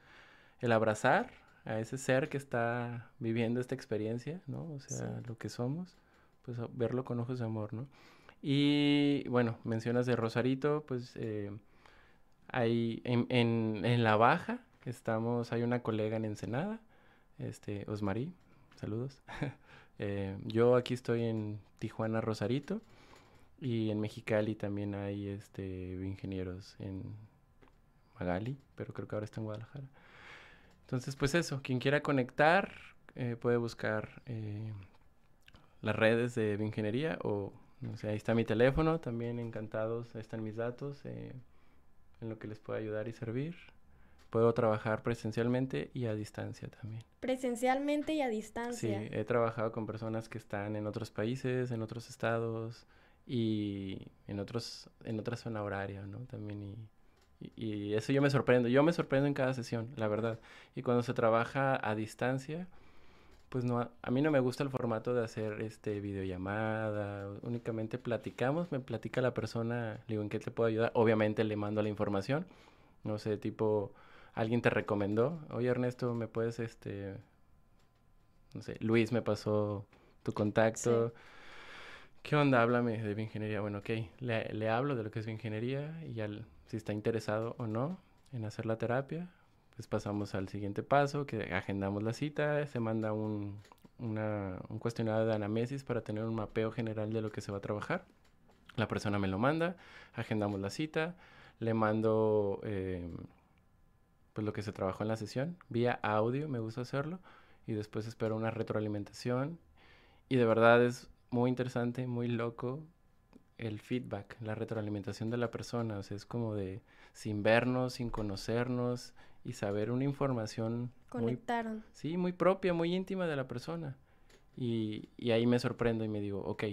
el abrazar a ese ser que está viviendo esta experiencia, ¿no? O sea, Sí. lo que somos, pues verlo con ojos de amor, ¿no? Y bueno, mencionas de Rosarito, pues eh, hay en, en, en La Baja, estamos, hay una colega en Ensenada, este, Osmarí, saludos. [laughs] Eh, yo aquí estoy en Tijuana, Rosarito, y en Mexicali también hay este, ingenieros en Magali, pero creo que ahora está en Guadalajara. Entonces, pues eso, quien quiera conectar eh, puede buscar eh, las redes de bioingeniería o, no sé, ahí está mi teléfono, también encantados, ahí están mis datos, eh, en lo que les pueda ayudar y servir. Puedo trabajar presencialmente y a distancia también. Presencialmente y a Sí, distancia. he trabajado con personas que están en otros países, en otros estados y en otros en otra zona horaria, ¿no? También y, y, y eso yo me sorprendo. Yo me sorprendo en cada sesión, la verdad. Y cuando se trabaja a distancia, pues no, a, mí no me gusta el formato de hacer este videollamada, únicamente platicamos, me platica la persona, le digo en qué te puedo ayudar. Obviamente le mando la información. No sé, tipo alguien te recomendó, "Oye Ernesto, me puedes este no sé, Luis me pasó tu contacto. ¿Qué onda? Háblame de bioingeniería. Bueno, ok, le, le hablo de lo que es bioingeniería y ya el- si está interesado o no en hacer la terapia, pues pasamos al siguiente paso, que agendamos la cita, se manda un, una- un cuestionario de anamnesis para tener un mapeo general de lo que se va a trabajar. La persona me lo manda, agendamos la cita, le mando eh, pues lo que se trabajó en la sesión, vía audio, me gusta hacerlo, y después espero una retroalimentación. Y de verdad es muy interesante, muy loco el feedback, la retroalimentación de la persona. O sea, es como de sin vernos, sin conocernos y saber una información muy, Conectaron. sí, muy propia, muy íntima de la persona. Y, y ahí me sorprendo y me digo, ok,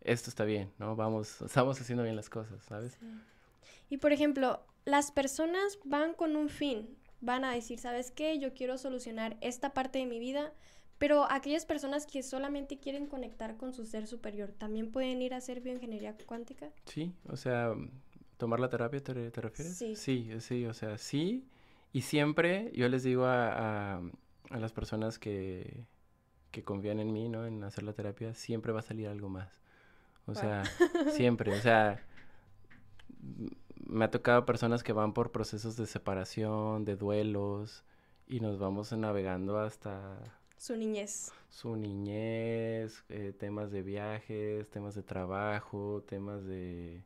esto está bien, ¿no? Vamos, [laughs] estamos haciendo bien las cosas, ¿sabes? Y por ejemplo, las personas van con un fin, van a decir, ¿sabes qué? Yo quiero solucionar esta parte de mi vida, pero aquellas personas que solamente quieren conectar con su ser superior, ¿también pueden ir a hacer bioingeniería cuántica? Sí, o sea, tomar la terapia, ¿te, te refieres? Sí. Sí, sí, o sea, sí. Y siempre yo les digo a, a- a las personas que, que confían en mí, ¿no? En hacer la terapia, siempre va a salir algo más. O Wow. sea, [laughs] siempre, o sea, me ha tocado personas que van por procesos de separación, de duelos, y nos vamos navegando hasta Su niñez. su niñez, eh, temas de viajes, temas de trabajo, temas de,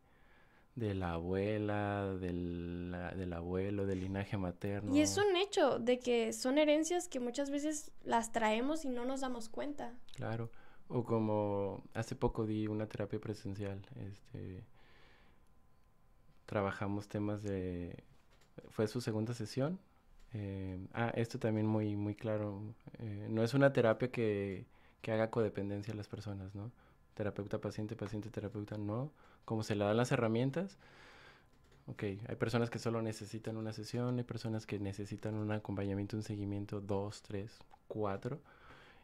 de la abuela, del, la- del abuelo, del linaje materno. Y es un hecho de que son herencias que muchas veces las traemos y no nos damos cuenta. Claro. O como hace poco di una terapia presencial, este, trabajamos temas de, fue su segunda sesión. Eh, ah, esto también muy, muy claro. eh, no es una terapia que, que haga codependencia a las personas, ¿no? Terapeuta, paciente, paciente, terapeuta, no. Como se le dan las herramientas, ok, hay personas que solo necesitan una sesión, hay personas que necesitan un acompañamiento, un seguimiento, dos, tres, cuatro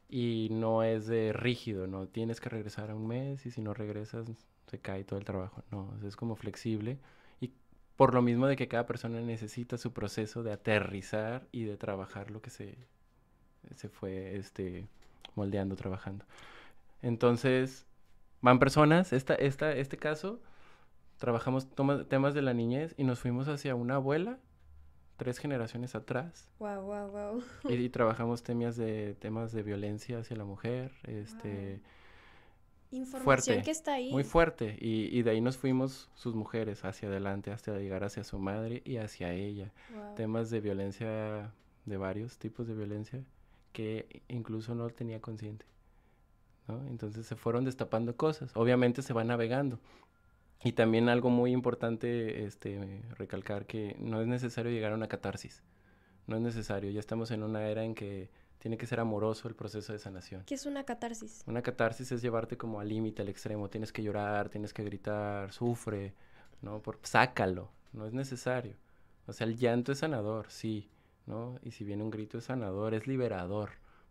y no es de rígido, no tienes que regresar a un mes y si no regresas se cae todo el trabajo, no, es como flexible por lo mismo de que cada persona necesita su proceso de aterrizar y de trabajar lo que se, se fue este, moldeando, trabajando. Entonces, van personas, esta, esta, este caso, trabajamos toma- temas de la niñez y nos fuimos hacia una abuela tres generaciones atrás. Wow, wow, wow. Y, y [laughs] trabajamos temas de temas de violencia hacia la mujer, este Información fuerte, que está ahí. muy fuerte y, y de ahí nos fuimos sus mujeres hacia adelante hasta llegar hacia su madre y hacia ella. Wow. Temas de violencia de varios tipos de violencia que incluso no tenía consciente. ¿no? Entonces se fueron destapando cosas. Obviamente se va navegando. Y también algo muy importante este, recalcar que no es necesario llegar a una catarsis. No es necesario. Ya estamos en una era en que tiene que ser amoroso el proceso de sanación. ¿Qué es una catarsis? Una catarsis es llevarte como al límite, al extremo. Tienes que llorar, tienes que gritar, sufre, ¿no? Por, sácalo. No es necesario. O sea, el llanto es sanador, sí, ¿no? Y si viene un grito es sanador, es liberador,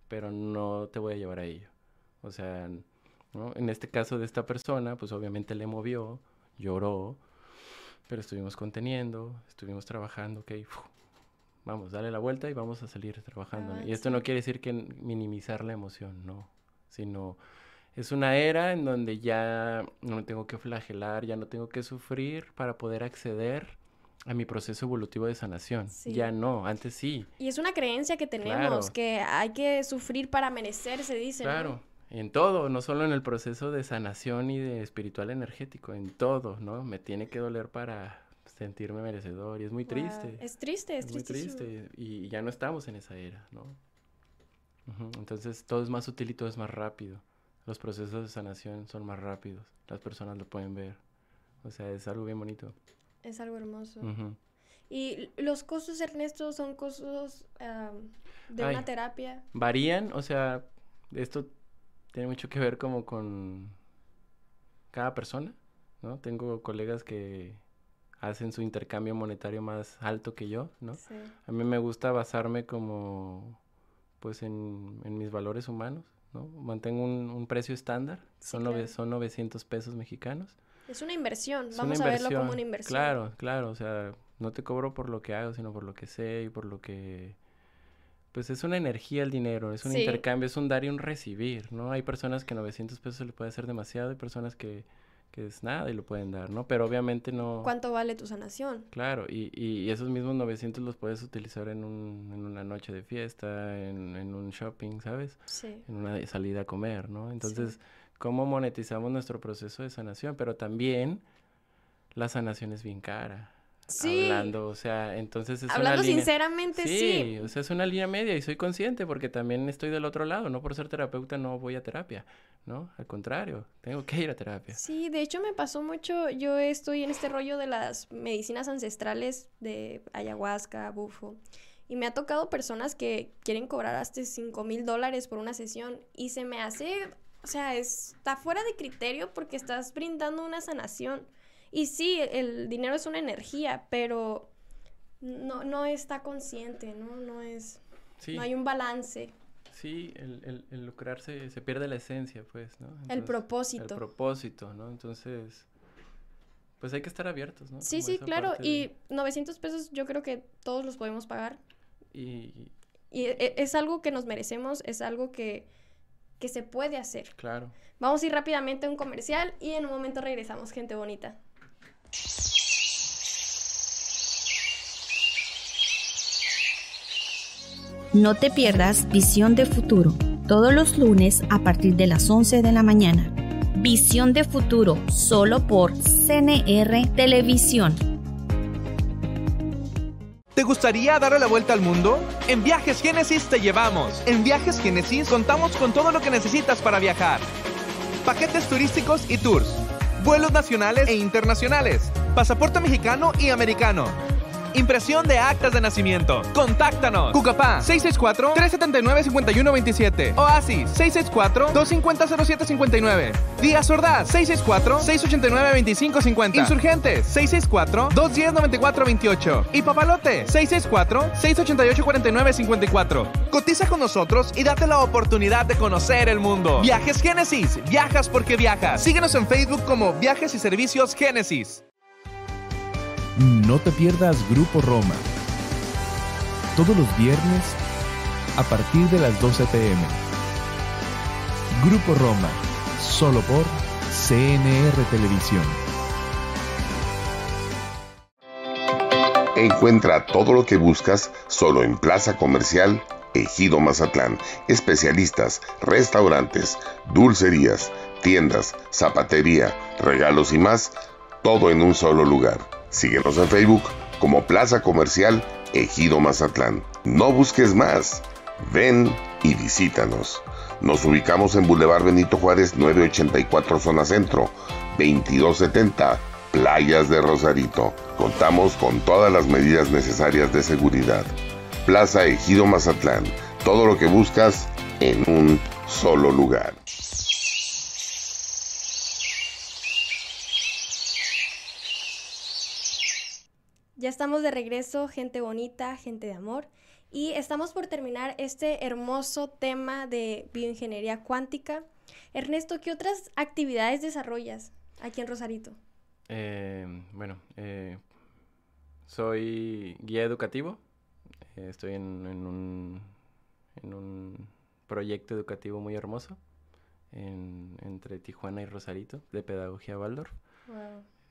pero no te voy a llevar a ello. O sea, ¿no? En este caso de esta persona, pues obviamente le movió, lloró, pero estuvimos conteniendo, estuvimos trabajando, ok, fu, vamos, dale la vuelta y vamos a salir trabajando. ¿no? Y esto no quiere decir que minimizar la emoción, no, sino es una era en donde ya no me tengo que flagelar, ya no tengo que sufrir para poder acceder a mi proceso evolutivo de sanación. Sí. Ya no, antes sí. Y es una creencia que tenemos, Claro. que hay que sufrir para merecer, se dice. ¿no? Claro, en todo, no solo en el proceso de sanación y de espiritual energético, en todo, ¿no? Me tiene que doler para sentirme merecedor y es muy Wow. triste. Es triste, es, muy tristísimo. triste y ya no estamos en esa era, ¿no? Entonces todo es más sutil y todo es más rápido. Los procesos de sanación son más rápidos. Las personas lo pueden ver. O sea, es algo bien bonito. Es algo hermoso. Y los costos, Ernesto, son costos de Ay. una terapia. Varían, o sea, esto tiene mucho que ver como con cada persona, ¿no? Tengo colegas que hacen su intercambio monetario más alto que yo, ¿no? Sí. A mí me gusta basarme como, pues, en, en mis valores humanos, ¿no? Mantengo un, un precio estándar, son, nove- claro. son 900 pesos mexicanos. Es una inversión. Es Vamos una a verlo como inversión, una inversión. Claro, claro, o sea, no te cobro por lo que hago, sino por lo que sé y por lo que... Pues es una energía el dinero, es un Sí. intercambio, es un dar y un recibir, ¿no? Hay personas que 900 pesos le puede hacer demasiado, hay personas que, que es nada y lo pueden dar, ¿no? Pero obviamente no... ¿Cuánto vale tu sanación? Claro, y, y esos mismos 900 los puedes utilizar en, un, en una noche de fiesta, en, en un shopping, ¿sabes? Sí. En una salida a comer, ¿no? Entonces, ¿cómo monetizamos nuestro proceso de sanación? Pero también la sanación es bien cara. Sí. Hablando, o sea, entonces es Hablando una línea... sinceramente, sí. o sea, es una línea media y soy consciente porque también estoy del otro lado, no por ser terapeuta no voy a terapia, ¿no? Al contrario, tengo que ir a terapia. Sí, de hecho me pasó mucho, yo estoy en este rollo de las medicinas ancestrales de ayahuasca, bufo, y me ha tocado personas que quieren cobrar hasta 5 mil dólares por una sesión y se me hace, o sea, está fuera de criterio porque estás brindando una sanación. Y sí, el dinero es una energía, pero no, no está consciente, ¿no? No es, Sí. no hay un balance. Sí, el, el, el lucrarse, se pierde la esencia, pues, ¿no? El propósito. El propósito, ¿no? Entonces, pues hay que estar abiertos, ¿no? Sí, Como sí, claro. parte de- Y 900 pesos yo creo que todos los podemos pagar. Y, Y e- es algo que nos merecemos, es algo que, que se puede hacer. claro. Vamos a ir rápidamente a un comercial y en un momento regresamos, gente bonita. No te pierdas Visión de Futuro, todos los lunes a partir de las 11 de la mañana. Visión de Futuro, solo por CNR Televisión. ¿Te gustaría darle la vuelta al mundo? En Viajes Génesis te llevamos. En Viajes Génesis contamos con todo lo que necesitas para viajar. Paquetes turísticos y tours. Vuelos nacionales e internacionales. Pasaporte mexicano y americano. Impresión de actas de nacimiento. Contáctanos. Cucapá 664-379-5127. Oasis 664-250-0759. Díaz Ordaz 664-689-2550. Insurgentes 664-210-9428. Y Papalote 664-688-4954. Cotiza con nosotros y date la oportunidad de conocer el mundo. Viajes Génesis. Viajas porque viajas. Síguenos en Facebook como Viajes y Servicios Génesis. No te pierdas Grupo Roma. Todos los viernes a partir de las 12 pm. Grupo Roma, solo por CNR Televisión. Encuentra todo lo que buscas solo en Plaza Comercial Ejido Mazatlán. Especialistas, restaurantes, dulcerías, tiendas, zapatería, regalos y más, todo en un solo lugar. Síguenos en Facebook como Plaza Comercial Ejido Mazatlán. No busques más. Ven y visítanos. Nos ubicamos en Boulevard Benito Juárez 984 Zona Centro, 2270 Playas de Rosarito. Contamos con todas las medidas necesarias de seguridad. Plaza Ejido Mazatlán. Todo lo que buscas en un solo lugar. Ya estamos de regreso, gente bonita, gente de amor. Y estamos por terminar este hermoso tema de bioingeniería cuántica. Ernesto, ¿qué otras actividades desarrollas aquí en Rosarito? Eh, bueno, eh, soy guía educativo. Eh, estoy en, un, en, un, proyecto educativo muy hermoso entre Tijuana y Rosarito de Pedagogía Waldorf.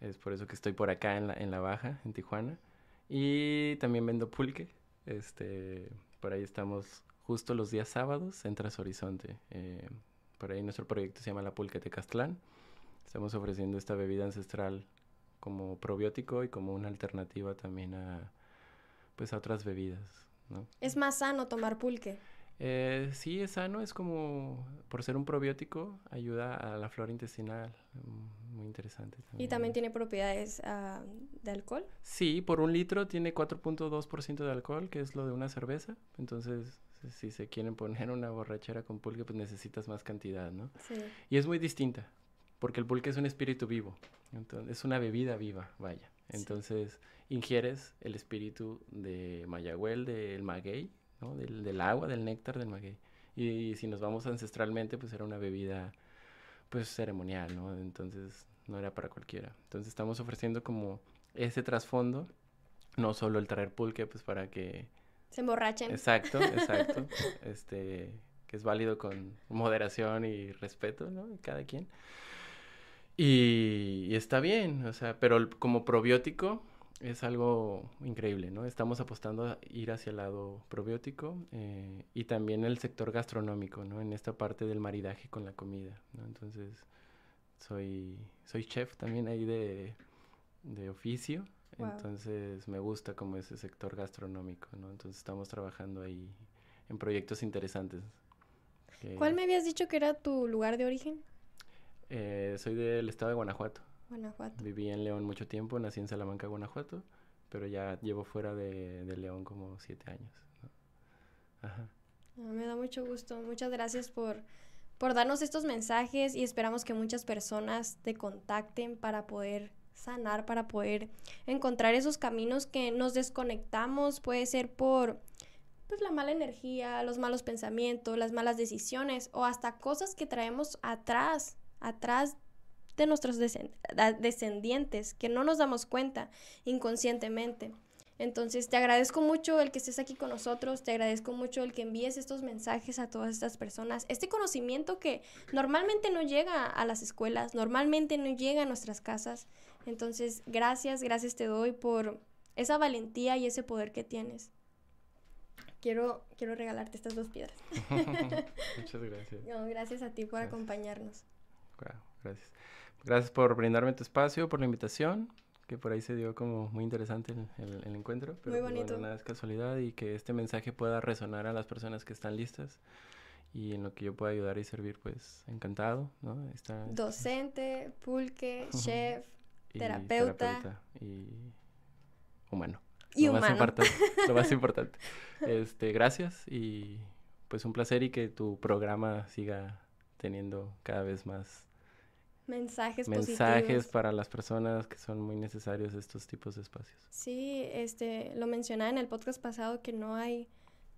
Es por eso que estoy por acá en la, en la Baja, en Tijuana. Y también vendo pulque. Este, por ahí estamos justo los días sábados en Tras Horizonte. Eh, por ahí nuestro proyecto se llama La Pulque de Castlán. Estamos ofreciendo esta bebida ancestral como probiótico y como una alternativa también a, pues, a otras bebidas. ¿no? ¿Es más sano tomar pulque? Eh, sí, es sano, es como, por ser un probiótico, ayuda a la flora intestinal, mm, muy interesante. También. ¿Y también tiene propiedades uh, de alcohol? Sí, por un litro tiene 4.2% de alcohol, que es lo de una cerveza, entonces si se quieren poner una borrachera con pulque, pues necesitas más cantidad, ¿no? Sí. Y es muy distinta, porque el pulque es un espíritu vivo, entonces, es una bebida viva, vaya. Entonces, ingieres el espíritu de Mayagüel, del maguey, del, agua, del néctar del maguey. Y, si nos vamos ancestralmente, pues era una bebida pues ceremonial, ¿no? Entonces no era para cualquiera. Entonces estamos ofreciendo como ese trasfondo, no solo el traer pulque, pues para que... Se emborrachen. Exacto, [laughs] exacto. este, que es válido con moderación y respeto, ¿no? Cada quien. Y, y, está bien, o sea, pero como probiótico, es algo increíble, ¿no? Estamos apostando a ir hacia el lado probiótico eh, y también el sector gastronómico, ¿no? En esta parte del maridaje con la comida, ¿no? Entonces, soy, soy chef también ahí de, de oficio, entonces me gusta como ese sector gastronómico, ¿no? Entonces estamos trabajando ahí en proyectos interesantes. ¿Cuál me habías dicho que era tu lugar de origen? Eh, soy del estado de Guanajuato. Guanajuato. Viví en León mucho tiempo, nací en Salamanca, Guanajuato, pero ya llevo fuera de, León como siete años. Ajá. Ah, me da mucho gusto. Muchas gracias por, por darnos estos mensajes y esperamos que muchas personas te contacten para poder sanar, para poder encontrar esos caminos que nos desconectamos. Puede ser por pues la mala energía, los malos pensamientos, las malas decisiones o hasta cosas que traemos atrás, atrás de nuestros descendientes, que no nos damos cuenta inconscientemente. Entonces, te agradezco mucho el que estés aquí con nosotros, te agradezco mucho el que envíes estos mensajes a todas estas personas, este conocimiento que normalmente no llega a las escuelas, normalmente no llega a nuestras casas. Entonces, gracias, gracias te doy por esa valentía y ese poder que tienes. Quiero, quiero regalarte estas dos piedras. [laughs] [laughs] Muchas gracias. gracias a ti por acompañarnos. gracias. Gracias por brindarme tu espacio, por la invitación, que por ahí se dio como muy interesante el, el, encuentro. Pero muy pues, bonito. nada es casualidad y que este mensaje pueda resonar a las personas que están listas y en lo que yo pueda ayudar y servir, pues encantado, ¿no? Está, [laughs] Docente, pulque, [laughs] chef, terapeuta. y humano. Y lo humano. Más importante, [laughs] lo más importante. Este, gracias y pues un placer y que tu programa siga teniendo cada vez más mensajes mensajes para las personas que son muy necesarios estos tipos de espacios. Sí, este lo mencionaba en el podcast pasado que no hay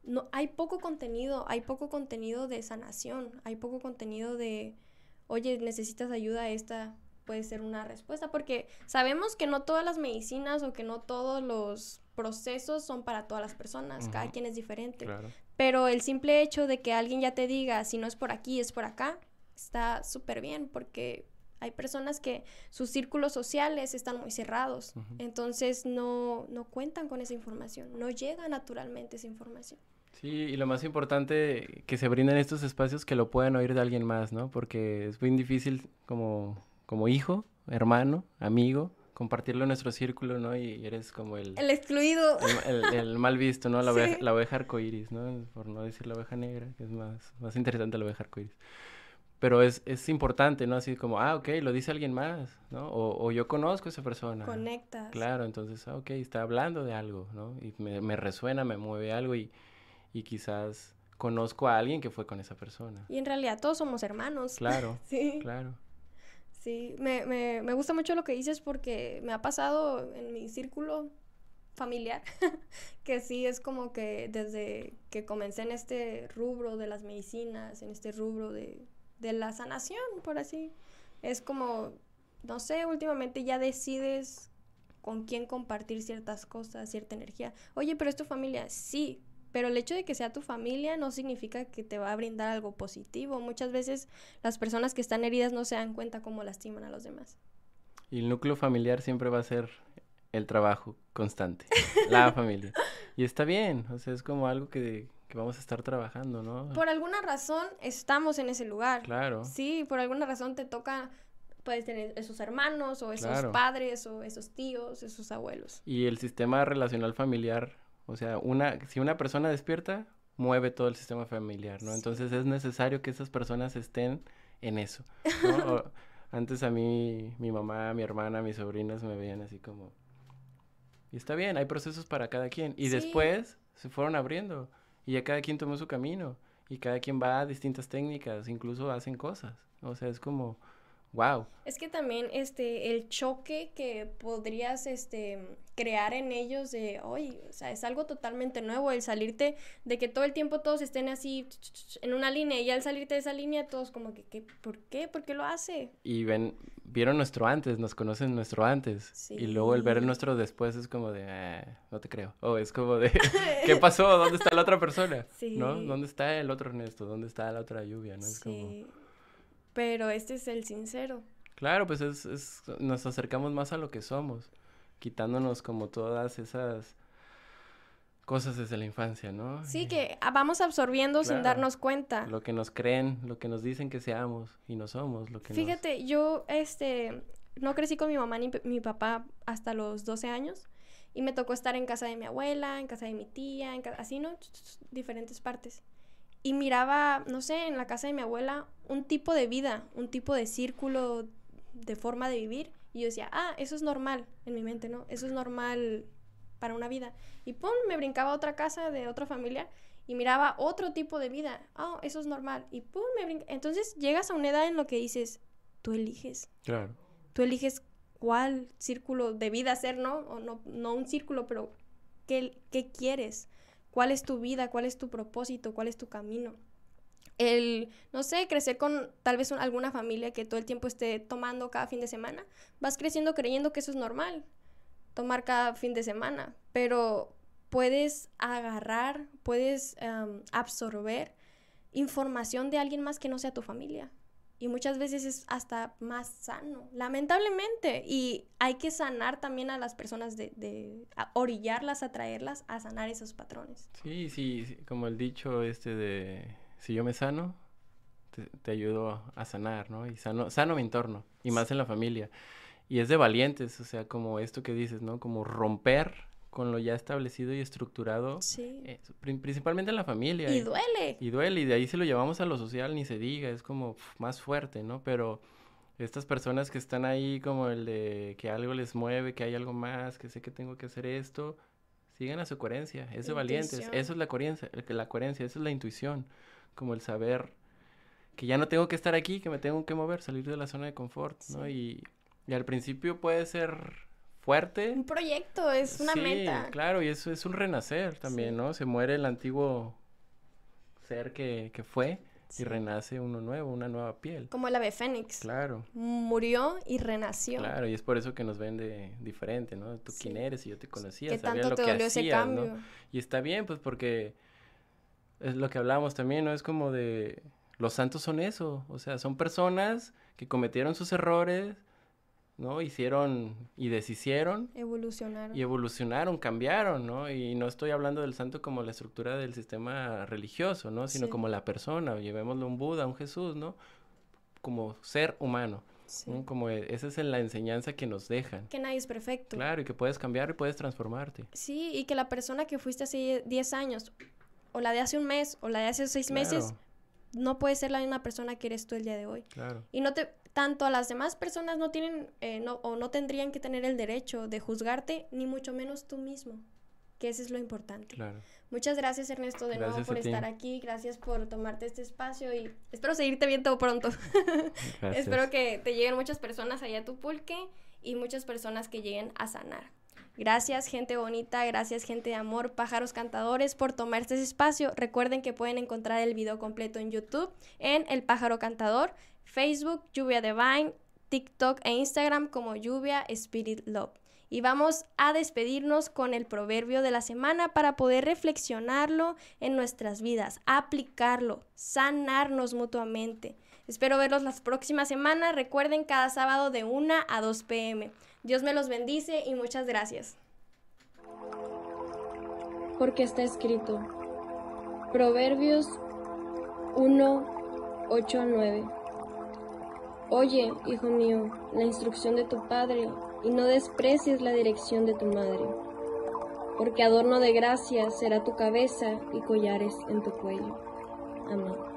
no hay poco contenido, hay poco contenido de sanación, hay poco contenido de oye, necesitas ayuda, esta puede ser una respuesta porque sabemos que no todas las medicinas o que no todos los procesos son para todas las personas, cada quien es diferente. Pero el simple hecho de que alguien ya te diga si no es por aquí, es por acá, está súper bien porque Hay personas que sus círculos sociales están muy cerrados, entonces no, no cuentan con esa información, no llega naturalmente esa información. Sí, y lo más importante, que se brinden estos espacios que lo puedan oír de alguien más, ¿no? Porque es muy difícil como, como hijo, hermano, amigo, compartirlo en nuestro círculo, ¿no? Y eres como el... El excluido. El, [laughs] mal visto, ¿no? La, oveja, la oveja arcoíris, ¿no? Por no decir la oveja negra, que es más, más interesante la oveja arcoíris. Pero es, es importante, ¿no? Así como, ah, ok, lo dice alguien más, ¿no? O, o yo conozco a esa persona. Conectas. Claro, entonces, ah, ok, está hablando de algo, ¿no? Y me, me resuena, me mueve algo y, y quizás conozco a alguien que fue con esa persona. Y en realidad todos somos hermanos. Claro. [laughs] sí. Claro. Sí, me, me, me gusta mucho lo que dices porque me ha pasado en mi círculo familiar, [laughs] que sí es como que desde que comencé en este rubro de las medicinas, en este rubro de, de la sanación, por así, es como, no sé, últimamente ya decides con quién compartir ciertas cosas, cierta energía. Oye, pero es tu familia, sí, pero el hecho de que sea tu familia no significa que te va a brindar algo positivo. Muchas veces las personas que están heridas no se dan cuenta cómo lastiman a los demás. Y el núcleo familiar siempre va a ser el trabajo constante, la familia. Y está bien, o sea, es como algo que, que, vamos a estar trabajando, ¿no? Por alguna razón estamos en ese lugar. Claro. Sí, por alguna razón te toca, puedes tener esos hermanos o esos padres o esos tíos, esos abuelos. Y el sistema relacional familiar o sea, una, si una persona despierta, mueve todo el sistema familiar, ¿no? Entonces es necesario que esas personas estén en eso, ¿no? [laughs] antes a mí, mi mamá, mi hermana, mis sobrinas me veían así como... Y está bien, hay procesos para cada quien. Y después se fueron abriendo y ya cada quien tomó su camino y cada quien va a distintas técnicas, incluso hacen cosas. O sea, es como Wow. Es que también este el choque que podrías este crear en ellos de hoy, o sea, es algo totalmente nuevo el salirte de que todo el tiempo todos estén así en una línea y al salirte de esa línea todos como que, ¿qué? ¿por qué? ¿Por qué lo hace? Y ven vieron nuestro antes, nos conocen nuestro antes y luego el ver nuestro después es como de eh, no te creo. O es como de [laughs] ¿qué pasó? ¿Dónde está la otra persona? ¿No? ¿Dónde está el otro Ernesto? ¿Dónde está la otra lluvia? ¿no? Es como pero este es el sincero. Claro, pues es, es, nos acercamos más a lo que somos, quitándonos como todas esas cosas desde la infancia, ¿no? Sí, que vamos absorbiendo sin darnos cuenta. Lo que nos creen, lo que nos dicen que seamos y no somos, lo que Fíjate, yo este no crecí con mi mamá ni mi papá hasta los 12 años y me tocó estar en casa de mi abuela, en casa de mi tía, en así, ¿no? Diferentes partes y miraba, no sé, en la casa de mi abuela, un tipo de vida, un tipo de círculo de forma de vivir. Y yo decía, ah, eso es normal en mi mente, ¿no? Eso es normal para una vida. Y pum, me brincaba a otra casa de otra familia y miraba otro tipo de vida. Ah, eso es normal. Y pum, me brincaba. Entonces llegas a una edad en lo que dices, tú eliges. Claro. Tú eliges cuál círculo de vida ser, ¿no? O no, no un círculo, pero ¿qué, qué quieres? Cuál es tu vida, cuál es tu propósito, cuál es tu camino. El, no sé, crecer con tal vez alguna familia que todo el tiempo esté tomando cada fin de semana, vas creciendo creyendo que eso es normal, tomar cada fin de semana, pero puedes agarrar, puedes absorber información de alguien más que no sea tu familia y muchas veces es hasta más sano, lamentablemente. Y hay que sanar también a las personas, de, de orillarlas, atraerlas a sanar esos patrones. Sí, sí, como el dicho este de, si yo me sano, te, ayudo a sanar, ¿no? Y sano, sano mi entorno, y más en la familia. Y es de valientes, o sea, como esto que dices, ¿no? Como romper con lo ya establecido y estructurado, eh, principalmente en la familia. Y, duele. Y duele, y de ahí se lo llevamos a lo social, ni se diga, es como más fuerte, ¿no? Pero estas personas que están ahí como el de que algo les mueve, que hay algo más, que sé que tengo que hacer esto, sigan a su coherencia, es de valientes, eso es la coherencia, la coherencia, eso es la intuición, como el saber que ya no tengo que estar aquí, que me tengo que mover, salir de la zona de confort, ¿no? Y, y al principio puede ser fuerte. Un proyecto, es una meta. Claro, y eso es un renacer también, ¿no? Se muere el antiguo ser que, que fue y renace uno nuevo, una nueva piel. Como el ave fénix. Claro. Murió y renació. Claro, y es por eso que nos ven de diferente, ¿no? Tú quién eres y yo te conocía, ¿Qué tanto lo te que ese cambio? Y está bien, pues porque es lo que hablábamos también, ¿no? Es como de los santos son eso, o sea, son personas que cometieron sus errores, ¿no? Hicieron y deshicieron. Evolucionaron. Y evolucionaron, cambiaron, ¿no? Y no estoy hablando del santo como la estructura del sistema religioso, ¿no? Sino como la persona, llevémoslo un Buda, un Jesús, ¿no? Como ser humano. Como e, esa es la enseñanza que nos dejan. Que nadie es perfecto. Claro, y que puedes cambiar y puedes transformarte. Sí, y que la persona que fuiste hace 10 años, o la de hace un mes, o la de hace 6 meses, no puede ser la misma persona que eres tú el día de hoy. Claro. Y no te, tanto a las demás personas no tienen, eh, no, o no tendrían que tener el derecho de juzgarte, ni mucho menos tú mismo que eso es lo importante. Claro. Muchas gracias Ernesto de nuevo por estar aquí, gracias por tomarte este espacio y espero seguirte viendo pronto. [laughs] espero que te lleguen muchas personas allá a tu pulque y muchas personas que lleguen a sanar. Gracias gente bonita, gracias gente de amor, pájaros cantadores por tomar este espacio. Recuerden que pueden encontrar el video completo en YouTube, en El Pájaro Cantador, Facebook, Lluvia Divine, TikTok e Instagram como Lluvia Spirit Love y vamos a despedirnos con el proverbio de la semana para poder reflexionarlo en nuestras vidas, aplicarlo, sanarnos mutuamente. Espero verlos las próximas semanas. Recuerden cada sábado de 1 a 2 pm. Dios me los bendice y muchas gracias. Porque está escrito. Proverbios 1, 8 a 9. Oye, hijo mío, la instrucción de tu padre y no desprecies la dirección de tu madre, porque adorno de gracia será tu cabeza y collares en tu cuello. Amén.